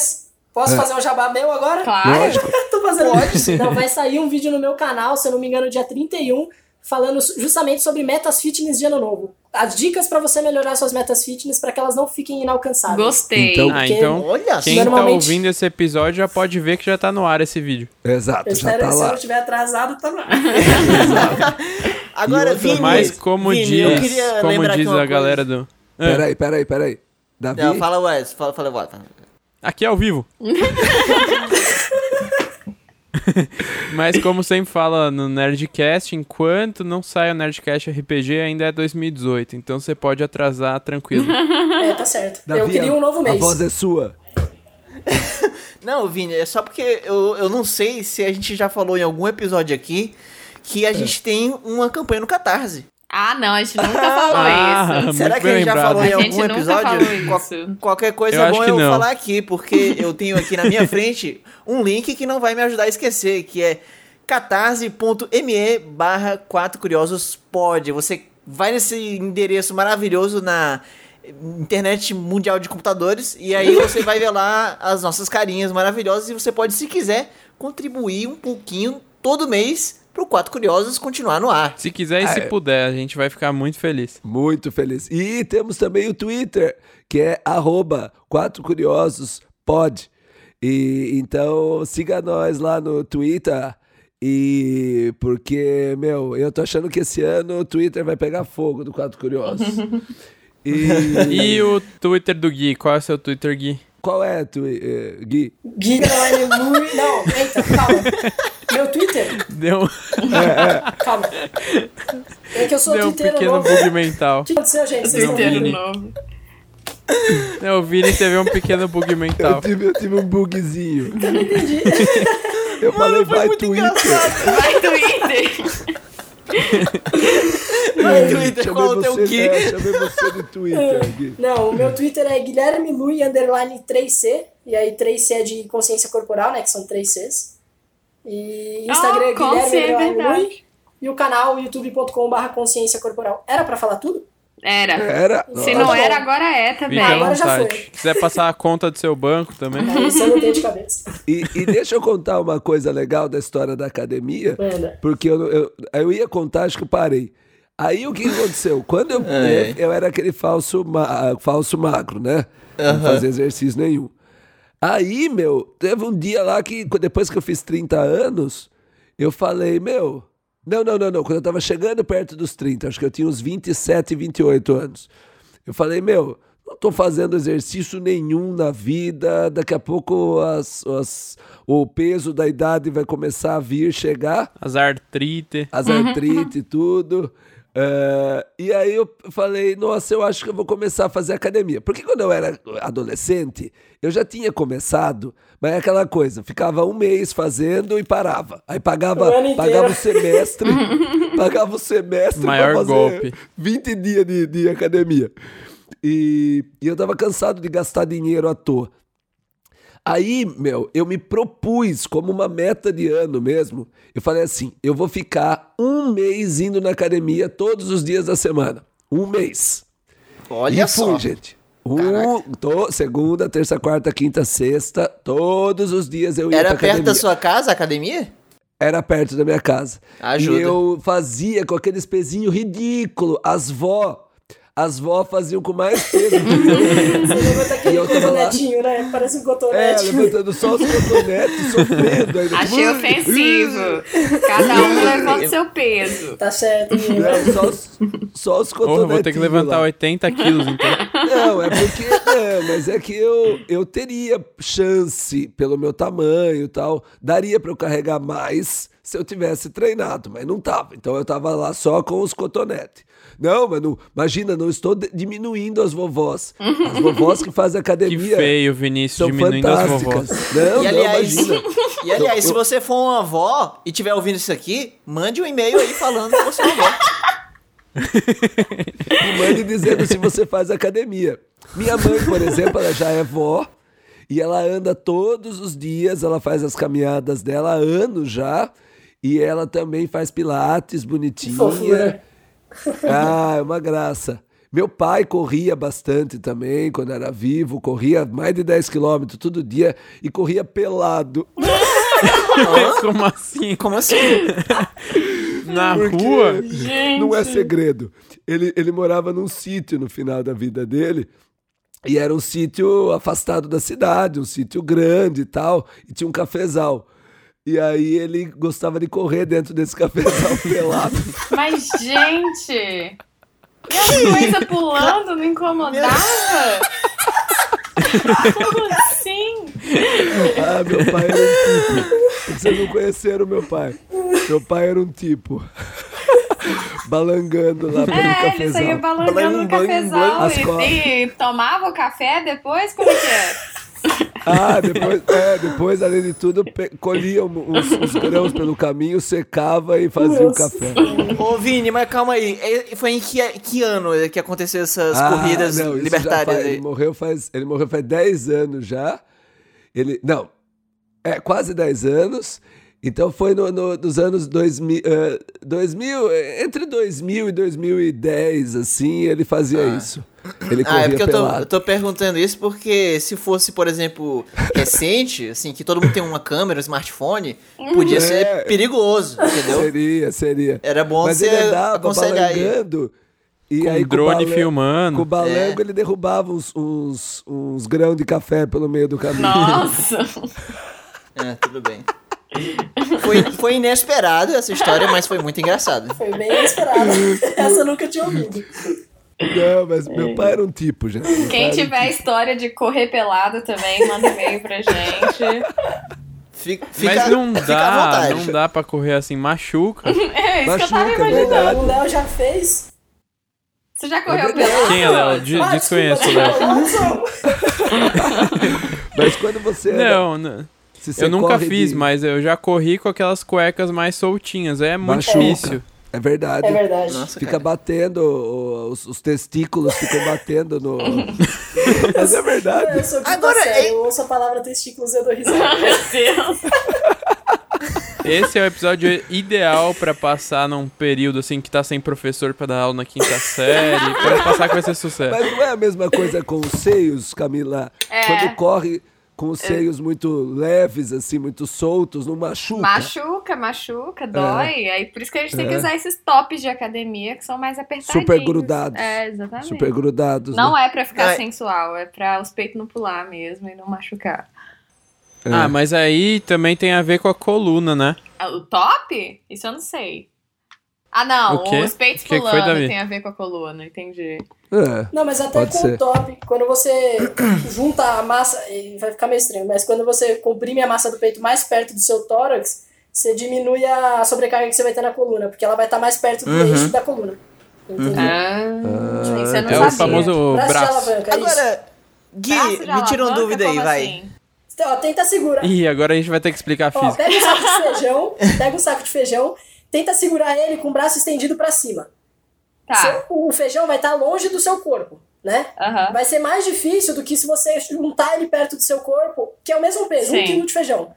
Posso É. fazer um jabá meu agora? Claro. Tô fazendo Não, vai sair um vídeo no meu canal, se eu não me engano, dia 31, falando justamente sobre metas fitness de ano novo. As dicas pra você melhorar suas metas fitness para que elas não fiquem inalcançáveis. Gostei. Então- Ah, então Olha quem tá Normalmente- ouvindo esse episódio já pode ver que já tá no ar esse vídeo. Exato, Eu já espero tá que se eu lá. não estiver atrasado, tá lá. Agora, E outra- Vini, Mas como Vini, eu diz, queria como lembrar aqui diz uma a galera do. Ah, Peraí, peraí, peraí. Davi? Não, fala Wes, fala, fala, fala. Aqui é ao vivo. Mas como sempre fala no Nerdcast, enquanto não sai o Nerdcast RPG, ainda é 2018. Então você pode atrasar tranquilo. É, tá certo. Davi, eu queria um novo A mês. voz é sua. Não, Vini, é só porque eu, eu não sei se a gente já falou em algum episódio aqui que a É. gente tem uma campanha no Catarse. Ah, não, a gente nunca falou Ah, isso. Será que a gente já lembrado. falou em algum episódio? falou Qual- qualquer coisa Eu é bom eu não. falar aqui, porque eu tenho aqui na minha frente um link que não vai me ajudar a esquecer, que é catarse.me barra 4 curiosos pod. Você vai nesse endereço maravilhoso na internet mundial de computadores e aí você vai ver lá as nossas carinhas maravilhosas e você pode, se quiser, contribuir um pouquinho todo mês pro 4 curiosos continuar no ar. Se quiser e se Ah, é. puder, a gente vai ficar muito feliz. Muito feliz. E temos também o Twitter, que é arroba 4 curiosos pod. E então siga nós lá no Twitter. E porque, meu, eu tô achando que esse ano o Twitter vai pegar fogo do 4 Curiosos. E, E o Twitter do Gui? Qual é o seu Twitter, Gui? Qual é, tu, eh, Gui? Gui Underline Lui- Não, eita, calma. Meu Twitter, Deu, calma. É que eu sou deu um pequeno novo. bug mental. O que aconteceu, gente? Vocês estão novo. Não, o Vini teve um pequeno bug Eu mental. tive, eu tive um bugzinho. Eu não entendi. Eu falei, vai Twitter. Vai, Twitter. Vai, Twitter, Chamei qual é o teu Gui? é, chamei você de Twitter, Gui. Não, o meu Twitter é Guilherme Lui underline 3C. E aí 3C é de consciência corporal, né? Que são 3 Cs. E Instagram Ah, é com Guilherme é. Lui. E o canal youtube.com.br consciência corporal. Era pra falar tudo? Era. Era? Se não era, agora é também. Fica à agora já foi. Se quiser passar a conta do seu banco também. Aí Isso eu não tenho de cabeça. E, e deixa eu contar uma coisa legal da história da academia, Manda. porque eu, eu, eu ia contar, acho que eu parei. Aí o que aconteceu? Quando eu, É. eu, eu era aquele falso, ma- falso magro, né? Não fazia exercício nenhum. Aí, meu, teve um dia lá que, depois que eu fiz 30 anos, eu falei, meu. Não, não, não, não. Quando eu tava chegando perto dos 30, acho que eu tinha uns 27, 28 anos. Eu falei, meu, não tô fazendo exercício nenhum na vida. Daqui a pouco as, as- o peso da idade vai começar a vir, chegar As artrite. as artrite e tudo. É, e aí eu falei, nossa, eu acho que eu vou começar a fazer academia. Porque quando eu era adolescente, eu já tinha começado, mas é aquela coisa, ficava um mês fazendo e parava. Aí O pagava, inteiro. pagava o semestre, pagava o semestre Maior pra fazer golpe. 20 dias de, de academia. E, e eu tava cansado de gastar dinheiro à toa. Aí, meu, eu me propus como uma meta de ano mesmo. Eu falei assim: eu vou ficar um mês indo na academia todos os dias da semana. Um mês. Olha e fui, só. gente. Um, to- segunda, terça, quarta, quinta, sexta, todos os dias eu ia Era perto da sua casa a academia? Era perto da minha casa. Ajuda. E eu fazia com aqueles pezinhos ridículos. As vó, as vó faziam com mais peso que eu. Você levanta aquele E eu tava lá. cotonetinho, né? Parece um É, cotonete. levantando só os cotonetes, sofrendo. Ainda, Achei ofensivo. Cada um levanta o seu peso. Tá certo, só os, só os cotonetes. vou ter que levantar 80 quilos, então. Não, é porque. Não, mas é que eu, eu teria chance pelo meu tamanho e tal. Daria pra eu carregar mais se eu tivesse treinado, mas não tava. Então eu tava lá só com os cotonetes. Não, mas não, imagina, não estou diminuindo as vovós. As vovós que fazem Que academia feio, Vinícius, são diminuindo as vovós. Não, E não, aliás, imagina. e aliás, se você for uma avó e estiver ouvindo isso aqui, mande um e-mail aí falando que você é avó. E mande dizendo se você faz academia. Minha mãe, por exemplo, ela já é vó e ela anda todos os dias, ela faz as caminhadas dela há anos já. E ela também faz pilates bonitinha. Fofura. Ah, é uma graça. Meu pai corria bastante também, quando era vivo, corria mais de 10 quilômetros todo dia e corria pelado. Como assim? Como assim? Na Porque rua? Não é segredo. Ele, ele morava num sítio no final da vida dele. E era um sítio afastado da cidade, um sítio grande e tal. E tinha um cafezal. E aí ele gostava de correr dentro desse cafezal pelado. Mas, gente. E as coisas pulando não incomodava? Como assim? Ah, meu pai era um tipo. Vocês não conheceram meu pai. Meu pai era um tipo. Balangando lá pelo É, ele saía cafezal. balangando no cafezal e, e tomava o café depois? Como é que é? Ah, depois, é, depois, além de tudo, colhia uns, uns grãos pelo caminho, secava e fazia o café. Ô, Vini, mas calma aí. Foi em que, que ano que aconteceu essas Ah, corridas não, libertárias faz- aí? ele, morreu faz, ele morreu faz 10 anos já. Ele, não, é quase 10 anos. Então foi no, no- nos anos 2000, eh, 2000, eh, entre 2000 e 2010, assim, ele fazia isso. Ele Ah, corria é porque eu tô, eu tô perguntando isso porque se fosse, por exemplo, recente, assim, que todo mundo tem uma câmera, um smartphone, podia É. ser perigoso, entendeu? Seria, seria. Era bom Mas você ele andava aconselhar aí. balangando. E Com aí, um drone balan- filmando. Com o balango, É. ele derrubava uns, uns, uns grãos de café pelo meio do caminho. Nossa! É, tudo bem. Foi, foi inesperado essa história, mas foi muito engraçado. Foi bem inesperado. Essa eu nunca tinha ouvido. Não, mas meu pai era um tipo, gente. Meu Quem era um tiver história de correr pelado também, manda e-mail pra gente. Fica, fica, Mas não dá, não dá pra correr assim, machuca. É isso que eu tava Machuca, é imaginando. verdade. O Léo já fez. Você já correu É pelado? Quem é Léo? De- Ah, desconheço, desculpa, Léo. Mas quando você Não, não. Eu nunca fiz, de- mas eu já corri com aquelas cuecas mais soltinhas. É muito Machuca. difícil. É verdade. É verdade. Nossa, Fica cara. batendo, os, os testículos ficam batendo no. Mas é verdade. Eu sou Agora, hein? eu ouço a palavra testículos e eu dou risada. Meu Deus. Esse é o episódio ideal pra passar num período assim que tá sem professor pra dar aula na quinta série. Pode passar que vai ser sucesso. Mas não é a mesma coisa com os seios, Camila? É. Quando corre com os seios muito leves, assim, muito soltos, não machuca. Machuca, machuca, dói. Aí por isso que a gente tem que É. usar esses tops de academia que são mais apertadinhos. Super grudados. É, exatamente. Super grudados. Não né? é pra ficar É. sensual, é pra os peitos não pular mesmo e não machucar. É. Ah, mas aí também tem a ver com a coluna, né? Ah, O top? Isso eu não sei. Ah, não. O quê? Os peitos O que que pulando Davi? tem a ver com a coluna, entendi. É. Não, mas até com ser. o top, quando você junta a massa, e vai ficar meio estranho, mas quando você comprime a massa do peito mais perto do seu tórax, você diminui a sobrecarga que você vai ter na coluna, porque ela vai estar mais perto do Uhum. eixo da coluna. Entendeu? Ah, isso eu não É sabia. o famoso Braço, de braço. alavanca, é isso. Agora, Gui, Braço de me tira uma dúvida aí, vai. assim? Então, ó, tenta segurar. Ih, agora a gente vai ter que explicar a Ó, física. pega um saco de feijão, pega um saco de feijão, tenta segurar ele com o braço estendido pra cima. Tá. Seu- o feijão vai estar longe do seu corpo, né? Aham. Vai ser mais difícil do que se você juntar ele perto do seu corpo, que é o mesmo peso, Sim. um quilo de feijão.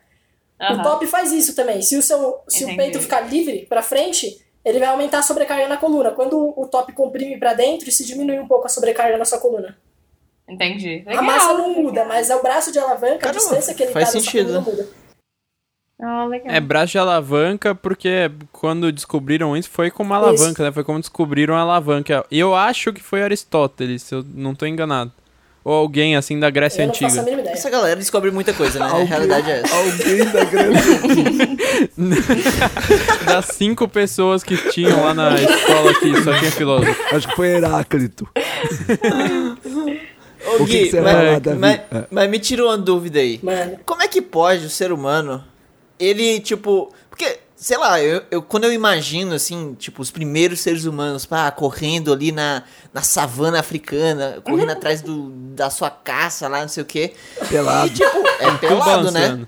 O aham. top faz isso também. Se o, seu, se o peito ficar livre pra frente, ele vai aumentar a sobrecarga na coluna. Quando o top comprime pra dentro, se diminui um pouco a sobrecarga na sua coluna. Entendi. A Legal. massa não muda, mas é o braço de alavanca, a Caramba, distância que ele faz tá sentido. sua coluna muda. Oh, legal. É braço de alavanca, porque quando descobriram isso foi com uma alavanca, Isso. né? Foi como descobriram a alavanca. E eu acho que foi Aristóteles, se eu não tô enganado. Ou alguém assim da Grécia Eu não faço a Antiga. Essa galera descobre muita coisa, né? A realidade é essa. Alguém da grande. Das cinco pessoas que tinham lá na escola que só tinha filósofo. Acho que foi Heráclito. Ô, O que Gui, que você mas, Davi? mas, mas me tirou uma dúvida aí. Mano, Como é que pode o ser humano, ele, tipo... Porque, sei lá, eu, eu- quando eu imagino, assim, tipo, os primeiros seres humanos, pá, correndo ali na, na savana africana, correndo atrás do, da sua caça lá, não sei o quê. Pelado. E, tipo, é pelado, né?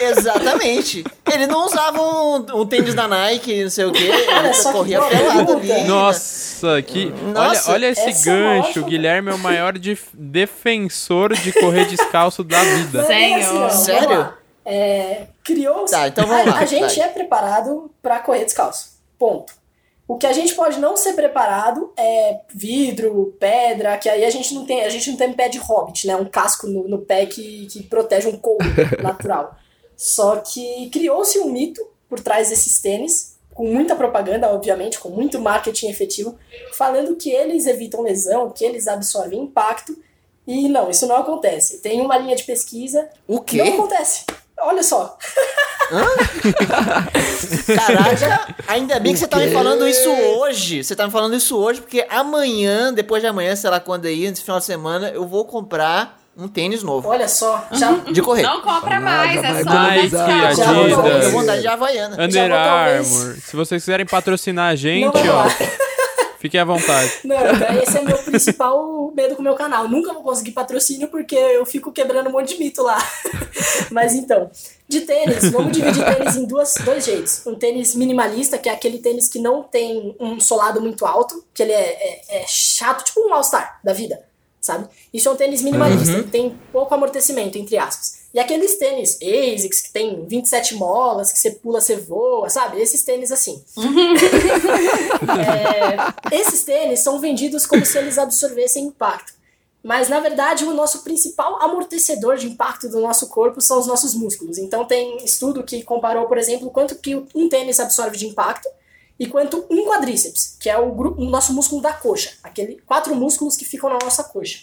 Exatamente. Ele não usava um, um tênis da Nike, não sei o quê. Ele só que corria pelado ali. Nossa, que. Nossa, olha, olha esse é gancho. O Guilherme é o maior dif- defensor de correr descalço da vida. bem assim. Sério? É, Criou-se. Tá, então vamos a, lá, a gente vai. é preparado pra correr descalço. Ponto. O que a gente pode não ser preparado é vidro, pedra, que aí a gente não tem, a gente não tem pé de hobbit, né? Um casco no, no pé que, que protege um couro natural. Só que criou-se um mito por trás desses tênis, com muita propaganda, obviamente, com muito marketing efetivo, falando que eles evitam lesão, que eles absorvem impacto. E não, isso não acontece. Tem uma linha de pesquisa. O Não quê? acontece. Olha só. Caraca, ainda bem que você tá me falando isso hoje. Você tá me falando isso hoje, porque amanhã, depois de amanhã, sei lá quando aí, nesse final de semana, eu vou comprar um tênis novo. Olha só. Já, De correr. Não compra Ah, mais, é só descalço. Já vou Eu tenho vontade de Havaiana. Under vou Armour. Se vocês quiserem patrocinar a gente, ó. fiquem à vontade. Não, esse é meu principal medo com o meu canal. Nunca vou conseguir patrocínio porque eu fico quebrando um monte de mito lá. Mas então, de tênis, vamos dividir tênis em duas, dois jeitos. Um tênis minimalista, que é aquele tênis que não tem um solado muito alto, que ele é, é- é chato, tipo um All-Star da vida, sabe? Isso é um tênis minimalista, ele tem pouco amortecimento, entre aspas. E aqueles tênis ASICS, que tem 27 molas, que você pula, você voa, sabe? Esses tênis assim. É, esses tênis são vendidos como se eles absorvessem impacto. Mas, na verdade, o nosso principal amortecedor de impacto do nosso corpo são os nossos músculos. Então, tem estudo que comparou, por exemplo, quanto que um tênis absorve de impacto e quanto um quadríceps, que é o, gru- o nosso músculo da coxa, aquele quatro músculos que ficam na nossa coxa.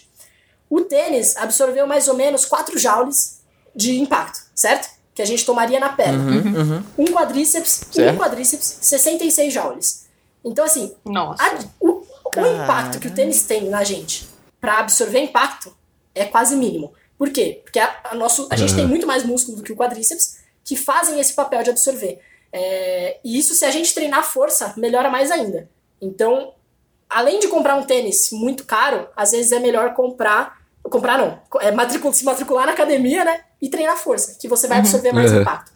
O tênis absorveu mais ou menos 4 joules de impacto, certo? Que a gente tomaria na perna. Um quadríceps, um Certo. quadríceps, 66 joules. Então, assim, Nossa. a- o, o impacto que o tênis tem na gente para absorver impacto é quase mínimo. Por quê? Porque a, a nosso, a gente tem muito mais músculo do que o quadríceps que fazem esse papel de absorver. É, e isso, se a gente treinar força, melhora mais ainda. Então, além de comprar um tênis muito caro, às vezes é melhor comprar. Comprar não, é matricul, se matricular na academia, né? E treinar força, que você vai absorver mais Uhum. impacto.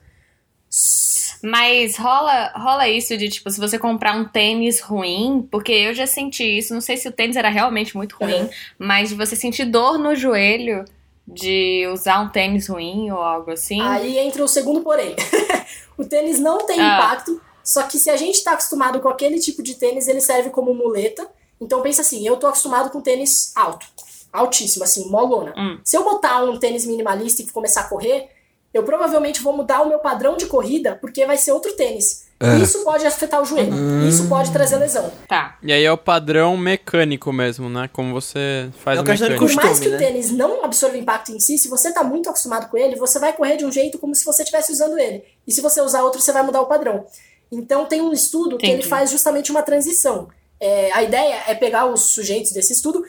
Mas rola, rola isso de, tipo, se você comprar um tênis ruim, porque eu já senti isso, não sei se o tênis era realmente muito ruim, Uhum. mas de você sentir dor no joelho de usar um tênis ruim ou algo assim. Aí entra o segundo porém. o tênis não tem Ah. impacto, só que se a gente tá acostumado com aquele tipo de tênis, ele serve como muleta. Então pensa assim, eu tô acostumado com tênis alto, altíssimo, assim, molona. Hum. Se eu botar um tênis minimalista e começar a correr, eu provavelmente vou mudar o meu padrão de corrida, porque vai ser outro tênis. É. Isso pode afetar o joelho, isso pode trazer lesão. Tá. E aí é o padrão mecânico mesmo, né? Como você faz É o mecânico. Por mais Costume, que né? o tênis não absorva impacto em si, se você tá muito acostumado com ele, você vai correr de um jeito como se você estivesse usando ele. E se você usar outro, você vai mudar o padrão. Então tem um estudo que ele Entendi. faz justamente uma transição. É, a ideia é pegar os sujeitos desse estudo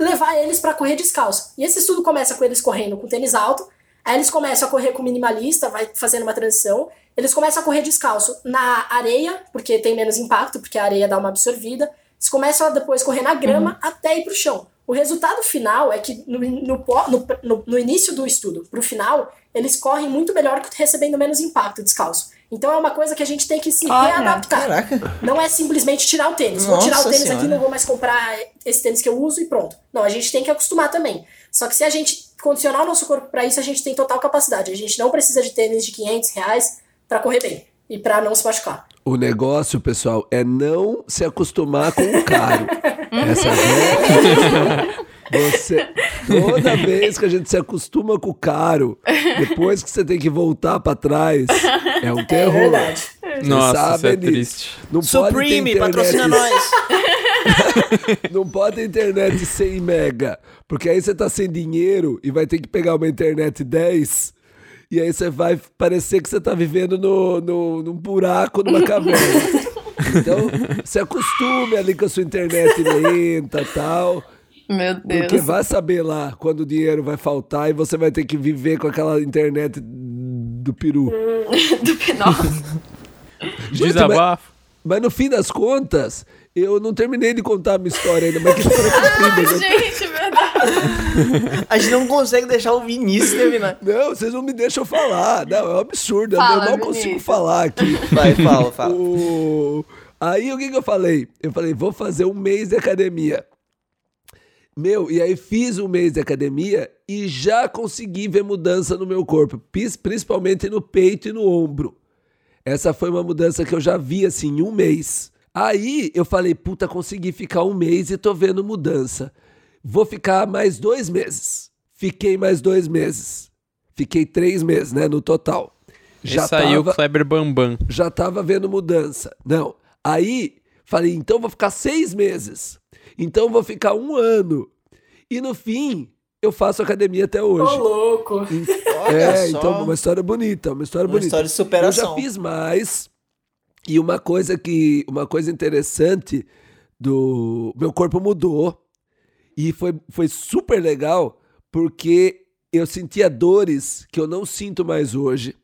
levar eles para correr descalço. E esse estudo começa com eles correndo com tênis alto, aí eles começam a correr com minimalista, vai fazendo uma transição. Eles começam a correr descalço na areia, porque tem menos impacto, porque a areia dá uma absorvida. Eles começam a depois correr na grama até ir pro chão. O resultado final é que no, no, no, no- início do estudo, pro final, eles correm muito melhor recebendo menos impacto descalço. Então é uma coisa que a gente tem que se Olha, readaptar. Caraca. Não é simplesmente tirar o tênis. Vou Nossa tirar o tênis aqui, Senhora. não vou mais comprar esse tênis que eu uso e pronto. Não, a gente tem que acostumar também. Só que se a gente condicionar o nosso corpo para isso, a gente tem total capacidade. A gente não precisa de tênis de 500 reais para correr bem e para não se machucar. O negócio, pessoal, é não se acostumar com o caro. Essa é. Você Toda vez que a gente se acostuma com o caro, depois que você tem que voltar pra trás, é um É terror. verdade. Vocês Nossa, isso sabem é triste. Não pode ter Supreme, internet- patrocina nós. Não pode ter internet 100 mega, porque aí você tá sem dinheiro e vai ter que pegar uma internet 10 e aí você vai parecer que você tá vivendo no, no, num buraco, numa caverna. Então, se acostume ali com a sua internet lenta e tal, Meu porque Deus. vai saber lá quando o dinheiro vai faltar e você vai ter que viver com aquela internet do peru. Do Pinóquio. Desabafo. Mas no fim das contas, eu não terminei de contar a minha história ainda, mas que história comprida, né? Gente, verdade. A gente não consegue deixar o Vinícius terminar. Não, vocês não me deixam falar. Não, é um absurdo. Fala, eu mal Vinícius. consigo falar aqui. Vai, fala, fala. O- Aí o que, que eu falei? Eu falei, vou fazer um mês de academia. Meu, e aí fiz um mês de academia e já consegui ver mudança no meu corpo, principalmente no peito e no ombro. Essa foi uma mudança que eu já vi assim em um mês. Aí eu falei, puta, consegui ficar um mês e tô vendo mudança. Vou ficar mais dois meses. Fiquei mais dois meses. Fiquei três meses, né, no total. E saiu o Kleber Bambam. já tava vendo mudança. Não. Aí falei, então vou ficar seis meses. Então vou ficar um ano. E no fim, eu faço academia até Ô, hoje. louco. Olha é, só. então uma história bonita, uma história Uma bonita. história de superação. Eu já fiz mais. E uma coisa que, uma coisa interessante do meu corpo mudou e foi, foi super legal porque eu sentia dores que eu não sinto mais hoje.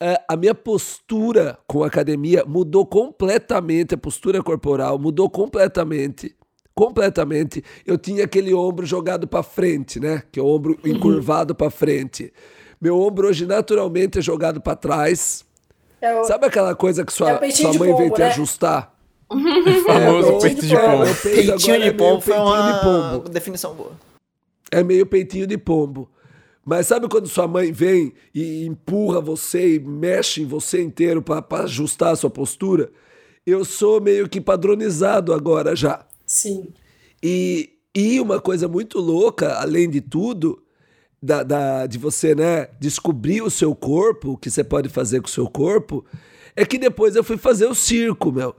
É, A minha postura com a academia mudou completamente, a postura corporal mudou completamente. Completamente. Eu tinha aquele ombro jogado para frente, né? Que é o ombro encurvado para frente. Meu ombro hoje naturalmente é jogado para trás. É o- Sabe aquela coisa que É sua, o peitinho sua mãe veio pombo, te né? ajustar? Famoso meu peito de pombo. Peitinho de é pombo foi peitinho uma de pombo. definição boa. É meio peitinho de pombo. Mas sabe quando sua mãe vem e empurra você e mexe em você inteiro para ajustar a sua postura? Eu sou meio que padronizado agora já. Sim. E, e uma coisa muito louca, além de tudo, da, da- de você né, descobrir o seu corpo, o que você pode fazer com o seu corpo, é que depois eu fui fazer o circo, meu.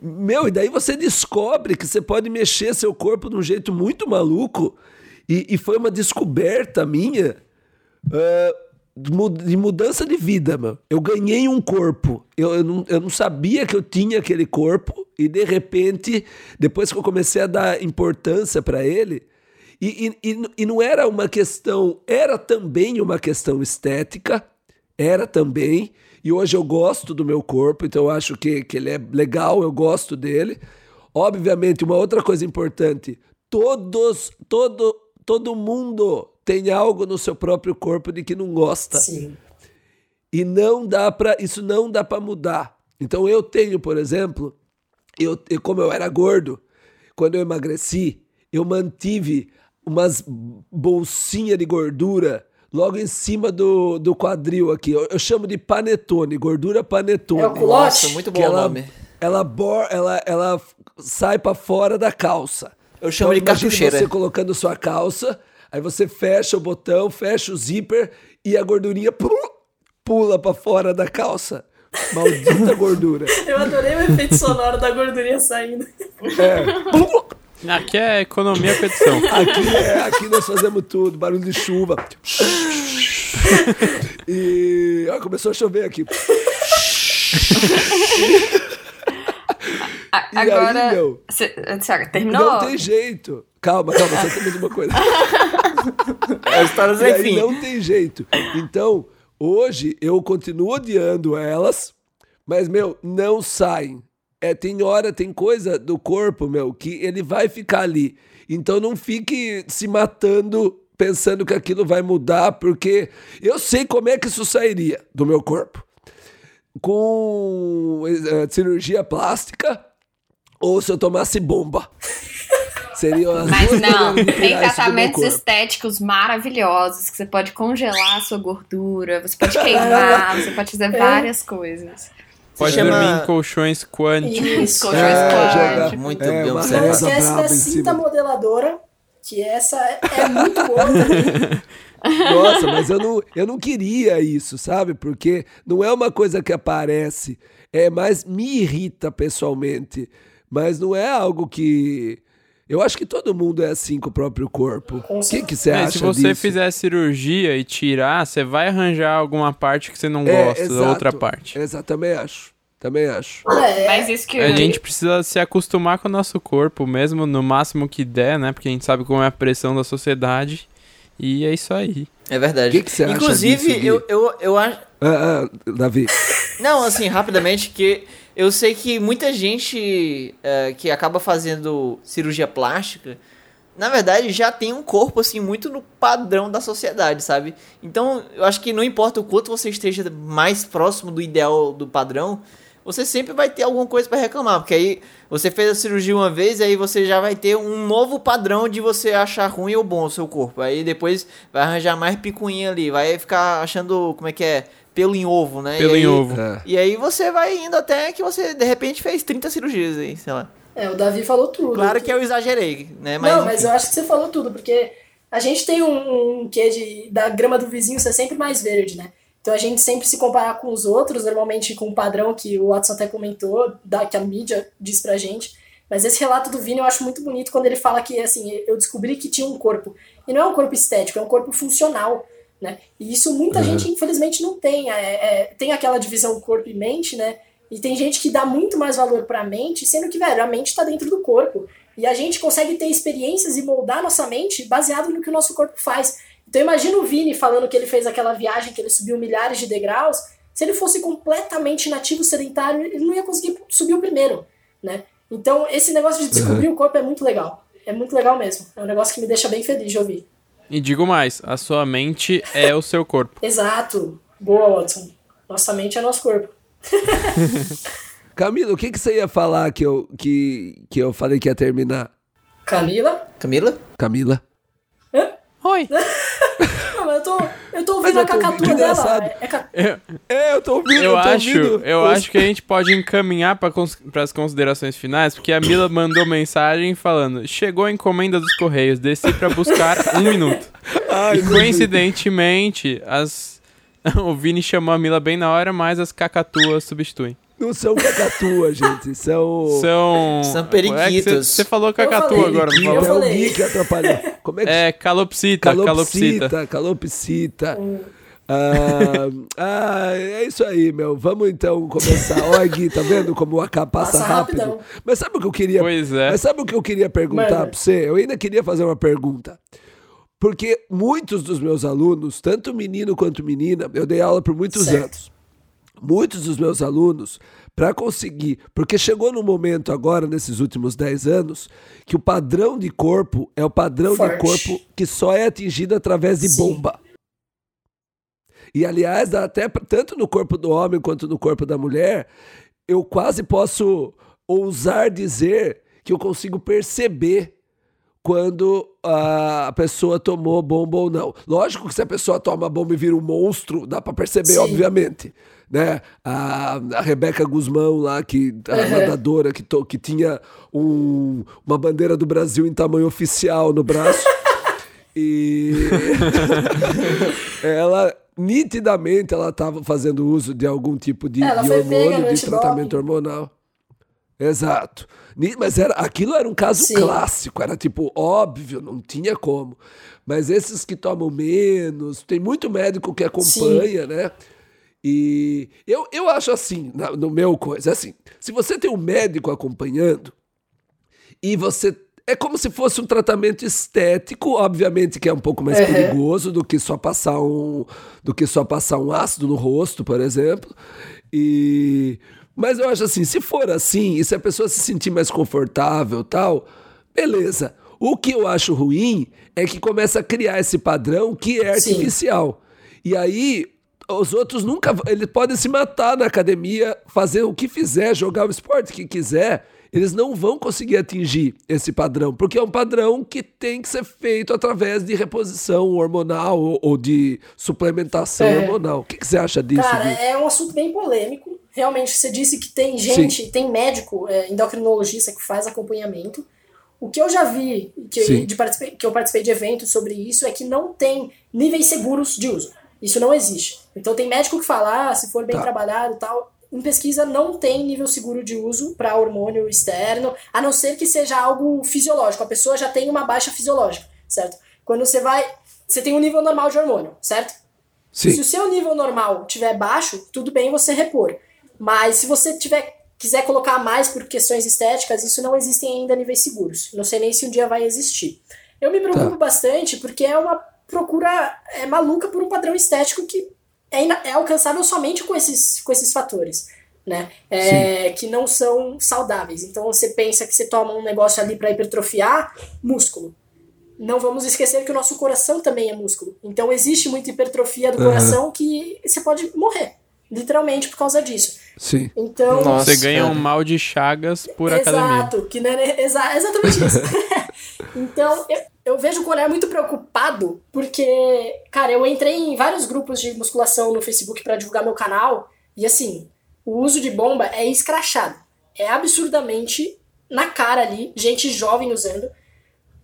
Meu, e daí você descobre que você pode mexer seu corpo de um jeito muito maluco. E, e foi uma descoberta minha ah, de mu- de mudança de vida, meu. Eu ganhei um corpo. Eu, eu, não, eu não sabia que eu tinha aquele corpo. E de repente, depois que eu comecei a dar importância para ele, e, e, e, e não era uma questão, era também uma questão estética, era também. E hoje eu gosto do meu corpo, então eu acho que, que ele é legal, eu gosto dele. Obviamente, uma outra coisa importante: todos, todo, todo mundo tem algo no seu próprio corpo de que não gosta. Sim. E não dá para isso não dá para mudar. Então eu tenho, por exemplo, eu, eu- como eu era gordo, quando eu emagreci, eu mantive umas bolsinhas de gordura logo em cima do, do quadril aqui. Eu, eu chamo de panetone, gordura panetone. É o culote? Muito bom ela, nome. ela, bor, ela, ela sai para fora da calça. Eu chamo de imagine cartucheira. você colocando sua calça, aí você fecha o botão, fecha o zíper e a gordurinha pum, pula para fora da calça. Maldita gordura. Eu adorei o efeito sonoro da gordurinha saindo. Aqui é economia petição. Aqui, é, aqui nós fazemos tudo, barulho de chuva. E ó, começou a chover aqui. A- E aí, Agora. meu? Cê- terminou? Não tem jeito. Calma, calma, só tem mais uma coisa. É história sem aí fim. não tem jeito. Então, hoje eu continuo odiando elas, mas, meu, não saem. É, tem hora, tem coisa do corpo, meu, que ele vai ficar ali. Então não fique se matando pensando que aquilo vai mudar, porque eu sei como é que isso sairia do meu corpo. Com eh, cirurgia plástica ou se eu tomasse bomba. Seriam as Mas não, tem tratamentos estéticos maravilhosos que você pode congelar a sua gordura, você pode queimar, você pode fazer várias coisas. Pode chama- dormir em colchões quânticos. Isso. Colchões É, quânticos. Muito é, bem uma Não observado. esquece da cinta modeladora, que essa é muito boa também. Nossa, mas eu não, eu não queria isso, sabe? Porque não é uma coisa que aparece, é mais me irrita pessoalmente, mas não é algo que eu acho que todo mundo é assim com o próprio corpo. O que, que você É, acha se você disso? fizer cirurgia e tirar, você vai arranjar alguma parte que você não gosta da outra parte. Exato, também acho. Também acho. É, Mas isso que A gente precisa se acostumar com o nosso corpo, mesmo no máximo que der, né? Porque a gente sabe como é a pressão da sociedade. E é isso aí. É verdade. O que que você acha Inclusive, disso, eu, eu, eu acho. Ah, ah, Davi. Não, assim, rapidamente, que eu sei que muita gente é, que acaba fazendo cirurgia plástica, na verdade, já tem um corpo, assim, muito no padrão da sociedade, sabe? Então, eu acho que não importa o quanto você esteja mais próximo do ideal do padrão, você sempre vai ter alguma coisa pra reclamar, porque aí você fez a cirurgia uma vez, aí você já vai ter um novo padrão de você achar ruim ou bom o seu corpo. Aí depois vai arranjar mais picuinha ali, vai ficar achando, como é que é, pelo em ovo, né? Pelo E em aí- ovo. É. E aí você vai indo até que você, de repente, fez 30 cirurgias aí, sei lá. É, o Davi falou tudo. Claro que eu exagerei, né? Mas, não, mas eu acho que você falou tudo, porque a gente tem um, um quê de da grama do vizinho ser sempre mais verde, né? Então a gente sempre se comparar com os outros, normalmente com o padrão que o Watson até comentou, da, que a mídia diz pra gente. Mas esse relato do Vini eu acho muito bonito quando ele fala que, assim, eu descobri que tinha um corpo. E não é um corpo estético, é um corpo funcional, né? E isso muita gente, infelizmente, não tem. É, é, tem aquela divisão corpo e mente, né? E tem gente que dá muito mais valor pra mente, sendo que, velho, a mente tá dentro do corpo. E a gente consegue ter experiências e moldar nossa mente baseado no que o nosso corpo faz. Então imagina o Vini falando que ele fez aquela viagem, que ele subiu milhares de degraus. Se ele fosse completamente nativo sedentário, ele não ia conseguir subir o primeiro, né? Então esse negócio de descobrir o corpo é muito legal. É muito legal mesmo. É um negócio que me deixa bem feliz de ouvir. E digo mais, a sua mente é o seu corpo. Exato. Boa, Watson. Nossa mente é nosso corpo. Camila, o que, que você ia falar que eu, que, que eu falei que ia terminar? Camila? Camila? Camila? Oi. Eu tô, eu tô ouvindo eu a tô cacatua ouvindo, dela. É, é ca- Eu, É, eu tô ouvindo, eu tô acho, ouvindo eu acho que a gente pode encaminhar para as considerações finais, porque a Mila mandou mensagem falando: chegou a encomenda dos Correios, desci para buscar um minuto. Ai, E coincidentemente, as... o Vini chamou a Mila bem na hora, mas as cacatuas substituem. Não são cacatua, gente. São. São. São periquitos. Você falou cacatua falei, agora, não falou? É o. Gui que atrapalhou. Como é que É calopsita, calopsita. Calopsita, calopsita. Ah, ah, é isso aí, meu. Vamos então começar. Olha, Gui, tá vendo como o AK passa, Passa rápido? rapidão. Mas sabe o que eu queria? Pois é. Mas sabe o que eu queria perguntar Manda. pra você? Eu ainda queria fazer uma pergunta. Porque muitos dos meus alunos, tanto menino quanto menina, eu dei aula por muitos Certo. anos. Muitos dos meus alunos, para conseguir, porque chegou no momento agora, nesses últimos 10 anos, que o padrão de corpo é o padrão de Forte. corpo que só é atingido através de Sim. bomba. E aliás, dá até tanto no corpo do homem quanto no corpo da mulher, eu quase posso ousar dizer que eu consigo perceber quando a pessoa tomou bomba ou não. Lógico que se a pessoa toma bomba e vira um monstro, dá pra perceber, Sim. obviamente. Né? A, a Rebeca Guzmão lá, que, a Uhum. nadadora, que, to- que tinha um- uma bandeira do Brasil em tamanho oficial no braço. e ela nitidamente ela estava fazendo uso de algum tipo de, Ela de hormônio, de tratamento hormonal. Exato. Mas era, aquilo era um caso Sim. clássico, era tipo óbvio, não tinha como. Mas esses que tomam menos, tem muito médico que acompanha, né? E eu, eu acho assim, na- no meu coisa, é assim, se você tem um médico acompanhando e você. É como se fosse um tratamento estético, obviamente que é um pouco mais Uhum. perigoso do que só passar um do que só passar um ácido no rosto, por exemplo. E mas eu acho assim, se for assim, e se a pessoa se sentir mais confortável, tal, beleza. O que eu acho ruim é que começa a criar esse padrão que é Sim. artificial. E aí os outros nunca. Eles podem se matar na academia, fazer o que fizer, jogar o esporte que quiser. Eles não vão conseguir atingir esse padrão, porque é um padrão que tem que ser feito através de reposição hormonal ou, ou de suplementação É. hormonal. O que, que você acha disso? Cara, Gui? é um assunto bem polêmico. Realmente, você disse que tem gente, tem médico, é, endocrinologista que faz acompanhamento. O que eu já vi, que, Sim. de que eu participei de eventos sobre isso, é que não tem níveis seguros de uso. Isso não existe. Então tem médico que fala, ah, se for bem Tá. trabalhado tal. Em pesquisa não tem nível seguro de uso para hormônio externo, a não ser que seja algo fisiológico. A pessoa já tem uma baixa fisiológica, certo? Quando você vai. Você tem um nível normal de hormônio, certo? Se Sim. o seu nível normal tiver baixo, tudo bem você repor. Mas se você tiver quiser colocar mais por questões estéticas, isso não existem ainda níveis seguros. Não sei nem se um dia vai existir. Eu me preocupo Tá. bastante porque é uma procura é maluca por um padrão estético que é, é alcançável somente com esses, com esses fatores. Né? É, que não são saudáveis. Então você pensa que você toma um negócio ali para hipertrofiar músculo. Não vamos esquecer que o nosso coração também é músculo. Então existe muita hipertrofia do Aham. coração que você pode morrer, literalmente por causa disso. Sim. Então, Nossa. Você ganha um cara. mal de chagas por academia. Exato, que não é exa- exatamente isso. então, eu, eu vejo o Coné muito preocupado, porque, cara, eu entrei em vários grupos de musculação no Facebook pra divulgar meu canal, e assim, o uso de bomba é escrachado. É absurdamente na cara ali, gente jovem usando,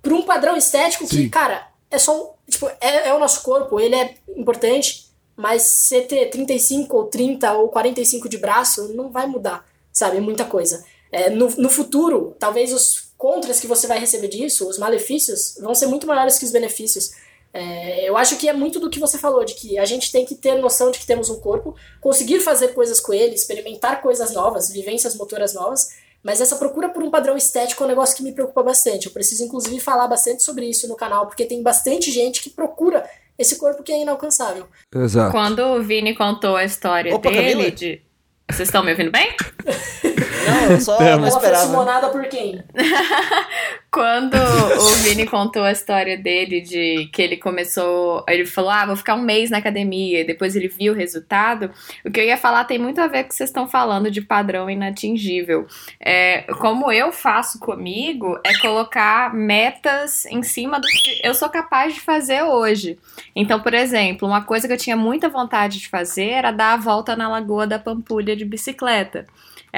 por um padrão estético que, Sim. cara, é só um. Tipo, é, é o nosso corpo, ele é importante, mas você ter 35 ou 30 ou 45 de braço não vai mudar, sabe? Muita coisa. É, no, no futuro, talvez os contras que você vai receber disso, os malefícios, vão ser muito maiores que os benefícios. É, eu acho que é muito do que você falou, de que a gente tem que ter noção de que temos um corpo, conseguir fazer coisas com ele, experimentar coisas novas, vivências motoras novas, mas essa procura por um padrão estético é um negócio que me preocupa bastante. Eu preciso, inclusive, falar bastante sobre isso no canal, porque tem bastante gente que procura esse corpo que é inalcançável. Exato. Quando o Vini contou a história Opa, dele Camila? de. Vocês estão me ouvindo bem? Não, eu só Tamo. não esperava. simonada por quem? Quando o Vini contou a história dele de que ele começou, ele falou: "Ah, vou ficar um mês na academia", e depois ele viu o resultado. O que eu ia falar tem muito a ver com o que vocês estão falando de padrão inatingível. É, como eu faço comigo é colocar metas em cima do que eu sou capaz de fazer hoje. Então, por exemplo, uma coisa que eu tinha muita vontade de fazer era dar a volta na Lagoa da Pampulha de bicicleta.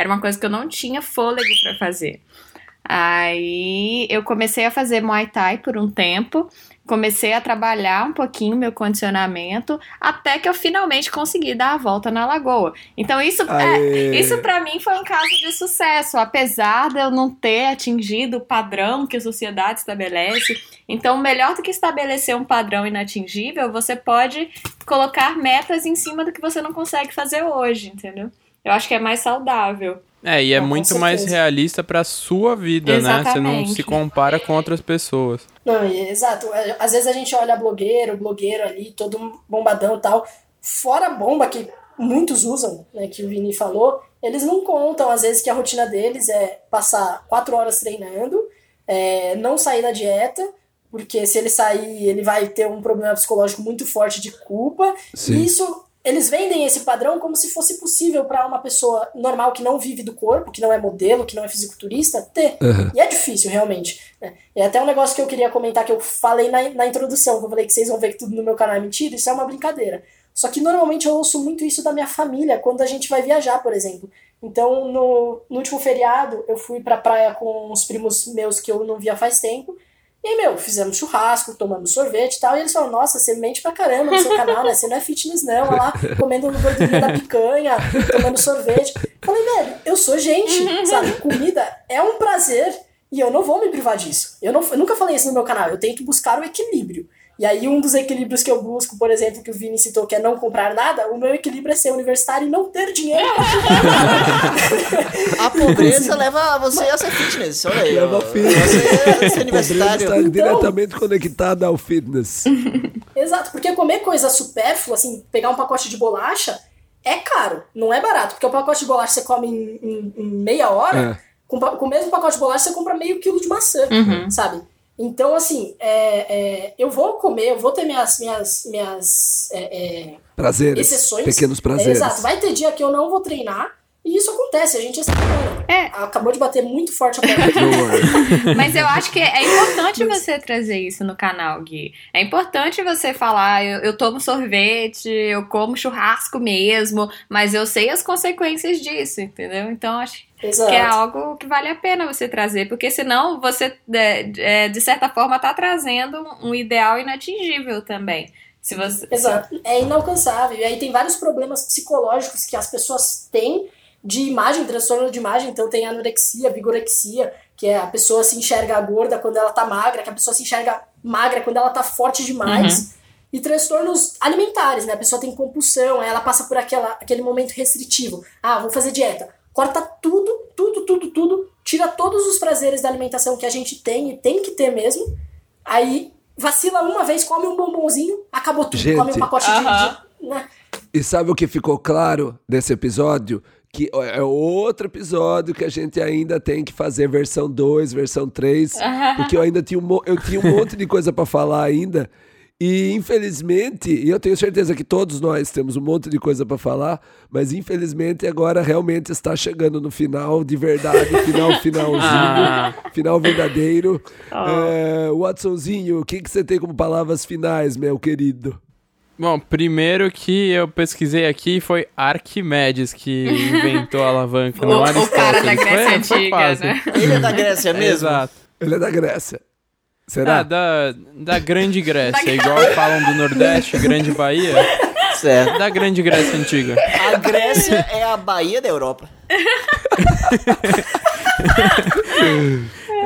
Era uma coisa que eu não tinha fôlego para fazer. Aí eu comecei a fazer Muay Thai por um tempo, comecei a trabalhar um pouquinho meu condicionamento, até que eu finalmente consegui dar a volta na lagoa. Então isso é, isso para mim foi um caso de sucesso, apesar de eu não ter atingido o padrão que a sociedade estabelece. Então, melhor do que estabelecer um padrão inatingível, você pode colocar metas em cima do que você não consegue fazer hoje, entendeu? Eu acho que é mais saudável. É, e é com muito mais certeza. realista pra sua vida, né? Você não Exatamente. se compara com outras pessoas. Não, e- exato. É, Às vezes a gente olha blogueiro, blogueiro ali, todo bombadão e tal. Fora a bomba que muitos usam, né, que o Vini falou, eles não contam, às vezes, que a rotina deles é passar quatro horas treinando, é, não sair da dieta, porque se ele sair, ele vai ter um problema psicológico muito forte de culpa. Sim. E isso, eles vendem esse padrão como se fosse possível para uma pessoa normal que não vive do corpo, que não é modelo, que não é fisiculturista, ter. Aham. E é difícil, realmente. né? É até um negócio que eu queria comentar, que eu falei na, na introdução, que eu falei que vocês vão ver que tudo no meu canal é mentira, isso é uma brincadeira. Só que normalmente eu ouço muito isso da minha família quando a gente vai viajar, por exemplo. Então, no, no último feriado, eu fui pra praia com uns primos meus que eu não via faz tempo. E aí, meu, fizemos churrasco, tomamos sorvete e tal. E eles falaram, nossa, você mente pra caramba no seu canal, né? Você não é fitness, não. Olha lá, comendo gordurinha da picanha, tomando sorvete. Falei, velho, eu sou gente, sabe? Comida é um prazer e eu não vou me privar disso. Eu, não, eu nunca falei isso no meu canal. Eu tento buscar o equilíbrio. E aí, um dos equilíbrios que eu busco, por exemplo, que o Vini citou, que é não comprar nada, o meu equilíbrio é ser universitário e não ter dinheiro. A pobreza leva você a ser fitness, olha aí. Leva ó. fitness. Você é ser universitário. está Então- diretamente conectada ao fitness. Exato, porque comer coisa supérflua, assim, pegar um pacote de bolacha, é caro, não é barato. Porque o pacote de bolacha você come em, em- em meia hora, É. com, com o mesmo pacote de bolacha você compra meio quilo de maçã, Uhum. sabe? Então, assim, é, é, eu vou comer, eu vou ter minhas, minhas, minhas é, é, Prazeres. exceções. Pequenos É, prazeres. exato, vai ter dia que eu não vou treinar, E isso acontece, a gente é semana. É. Acabou de bater muito forte a. Mas eu acho que é importante você trazer isso no canal, Gui. É importante você falar, eu, eu tomo sorvete, eu como churrasco mesmo, mas eu sei as consequências disso, entendeu? Então acho Exato. que é algo que vale a pena você trazer, porque senão você, é, é, de certa forma, tá trazendo um ideal inatingível também. Se você... Exato. É inalcançável. E aí tem vários problemas psicológicos que as pessoas têm de imagem, transtorno de imagem. Então tem anorexia, vigorexia, que é a pessoa se enxerga gorda quando ela tá magra, que a pessoa se enxerga magra quando ela tá forte demais. E transtornos alimentares, né? A pessoa tem compulsão, aí ela passa por aquela, aquele momento restritivo. Ah, vou fazer dieta. Corta tudo, tudo, tudo, tudo. Tira todos os prazeres da alimentação que a gente tem e tem que ter mesmo. Aí vacila uma vez, come um bombonzinho, acabou tudo. Gente. Come um pacote de- Aham. de. né? E sabe o que ficou claro nesse episódio? Que é outro episódio que a gente ainda tem que fazer versão 2, versão 3, porque eu ainda tinha um, eu tinha um monte de coisa pra falar ainda. E infelizmente, e eu tenho certeza que todos nós temos um monte de coisa pra falar, mas infelizmente agora realmente está chegando no final de verdade, final finalzinho, Ah. final verdadeiro. É, Watsonzinho, o que, que você tem como palavras finais, meu querido? Bom, primeiro que eu pesquisei aqui foi Arquimedes que inventou a alavanca, não O, cara da Grécia Foi- foi Antiga, fácil. né? Ele é da Grécia mesmo? Exato. Ele é da Grécia. Será? Ah, da, da Grande Grécia, Da- igual falam do Nordeste, Grande Bahia, Certo. da Grande Grécia Antiga. A Grécia é a Bahia da Europa.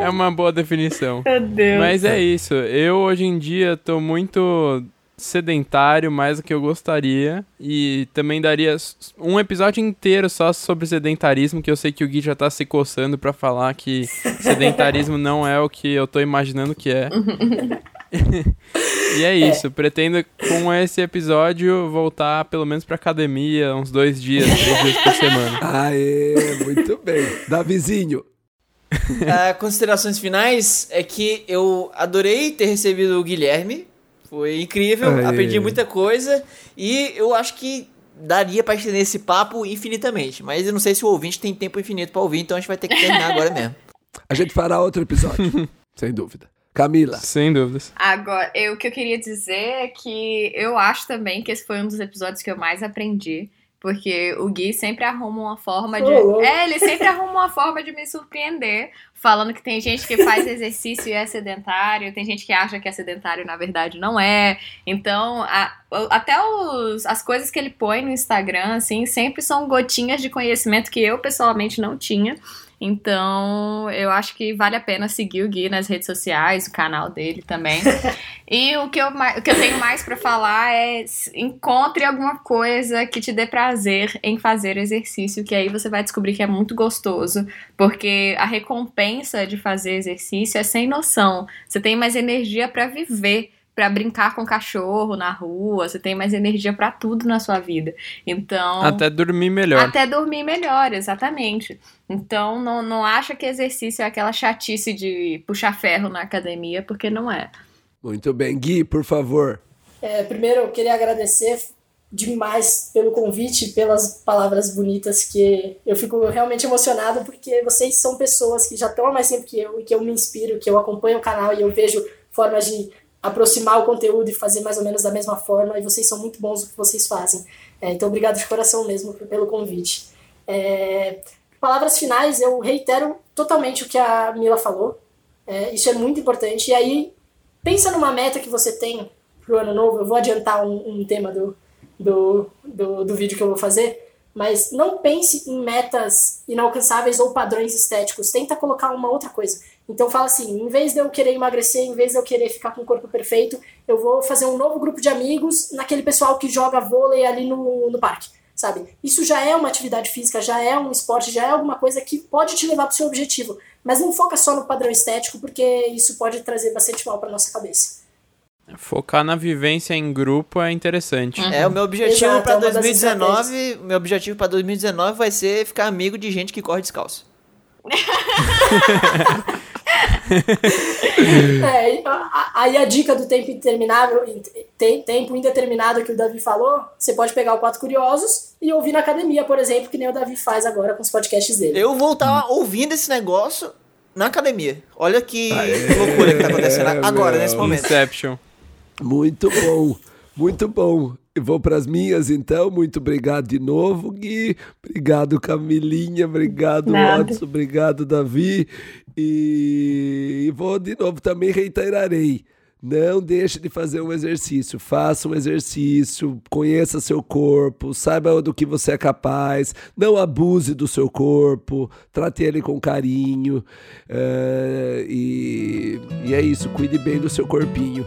É uma boa definição. Meu Deus. Mas é isso. Eu hoje em dia tô muito sedentário, mais do que eu gostaria. E também daria um episódio inteiro só sobre sedentarismo, que eu sei que o Gui já tá se coçando pra falar que sedentarismo não é o que eu tô imaginando que é. e é isso. Pretendo com esse episódio voltar pelo menos pra academia uns dois dias, três dias por semana. Aê, muito bem. Davizinho. Ah, considerações finais é que eu adorei ter recebido o Guilherme. Foi incrível, Aê. aprendi muita coisa e eu acho que daria pra estender esse papo infinitamente. Mas eu não sei se o ouvinte tem tempo infinito pra ouvir, então a gente vai ter que terminar agora mesmo. A gente fará outro episódio, sem dúvida. Camila. Sem dúvidas. Agora, eu, o que eu queria dizer é que eu acho também que esse foi um dos episódios que eu mais aprendi. Porque o Gui sempre arruma uma forma de. É, ele sempre arruma uma forma de me surpreender. Falando que tem gente que faz exercício e é sedentário, tem gente que acha que é sedentário e na verdade não é. Então, a- até os, as coisas que ele põe no Instagram, assim, sempre são gotinhas de conhecimento que eu pessoalmente não tinha. Então, eu acho que vale a pena seguir o Gui nas redes sociais, o canal dele também. e o que eu, o que eu tenho mais pra falar é encontre alguma coisa que te dê prazer em fazer exercício, que aí você vai descobrir que é muito gostoso, porque a recompensa de fazer exercício é sem noção. Você tem mais energia pra viver. Pra brincar com o cachorro na rua, você tem mais energia pra tudo na sua vida. Então. Até dormir melhor. Até dormir melhor, exatamente. Então, não, não acha que exercício é aquela chatice de puxar ferro na academia, porque não é. Muito bem. Gui, por favor. É, primeiro, eu queria agradecer demais pelo convite, pelas palavras bonitas que eu fico realmente emocionado porque vocês são pessoas que já estão há mais tempo que eu e que eu me inspiro, que eu acompanho o canal e eu vejo formas de aproximar o conteúdo e fazer mais ou menos da mesma forma e vocês são muito bons no que vocês fazem. É, então, obrigado de coração mesmo pelo convite. É, palavras finais, eu reitero totalmente o que a Mila falou. É, isso é muito importante. E aí, pensa numa meta que você tem pro ano novo. Eu vou adiantar um, um tema do, do, do, do vídeo que eu vou fazer. Mas não pense em metas inalcançáveis ou padrões estéticos. Tenta colocar uma outra coisa. Então fala assim, em vez de eu querer emagrecer, em vez de eu querer ficar com o corpo perfeito, eu vou fazer um novo grupo de amigos naquele pessoal que joga vôlei ali no, no parque, sabe? Isso já é uma atividade física, já é um esporte, já é alguma coisa que pode te levar para o seu objetivo. Mas não foca só no padrão estético, porque isso pode trazer bastante mal para nossa cabeça. Focar na vivência em grupo é interessante. É, o meu objetivo é das 2019, o meu objetivo pra 2019 vai ser ficar amigo de gente que corre descalço. É, a- a- aí a dica do tempo interminável, tem- tempo indeterminado que o Davi falou, você pode pegar o Quatro Curiosos e ouvir na academia, por exemplo, que nem o Davi faz agora com os podcasts dele. Eu vou estar ouvindo esse negócio na academia. Olha que loucura que tá acontecendo agora, meu. nesse momento. Inception. Muito bom, muito bom. Vou para as minhas então. Muito obrigado de novo, Gui. Obrigado, Camilinha. Obrigado, Nada. Watson. Obrigado, Davi. E... vou de novo também reiterarei. Não deixe de fazer um exercício. Faça um exercício, conheça seu corpo, saiba do que você é capaz. Não abuse do seu corpo, trate ele com carinho. eh, e, e é isso, cuide bem do seu corpinho.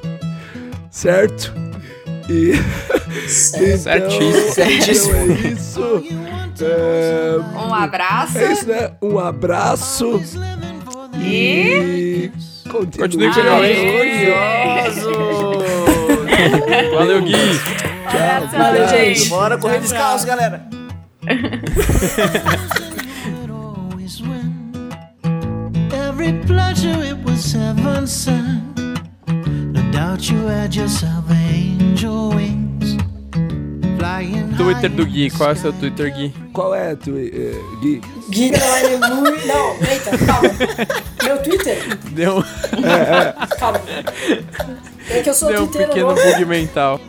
Certo? E. Certíssimo. Certíssimo. Então é isso. É, Um abraço. é isso, né? Um abraço. E. Continue, Continue Curioso! Valeu, Gui. Abraço, Valeu, gente. gente. Bora correr descalço, galera. Every pleasure it was heaven sent. Twitter do Gui. Qual é o seu. Twitter, Gui? Qual é, tu, eh, Gui? Gui Underline Mui. Não, eita, calma. Meu Twitter? Deu, Calma. É que eu sou deu um pequeno bug mental.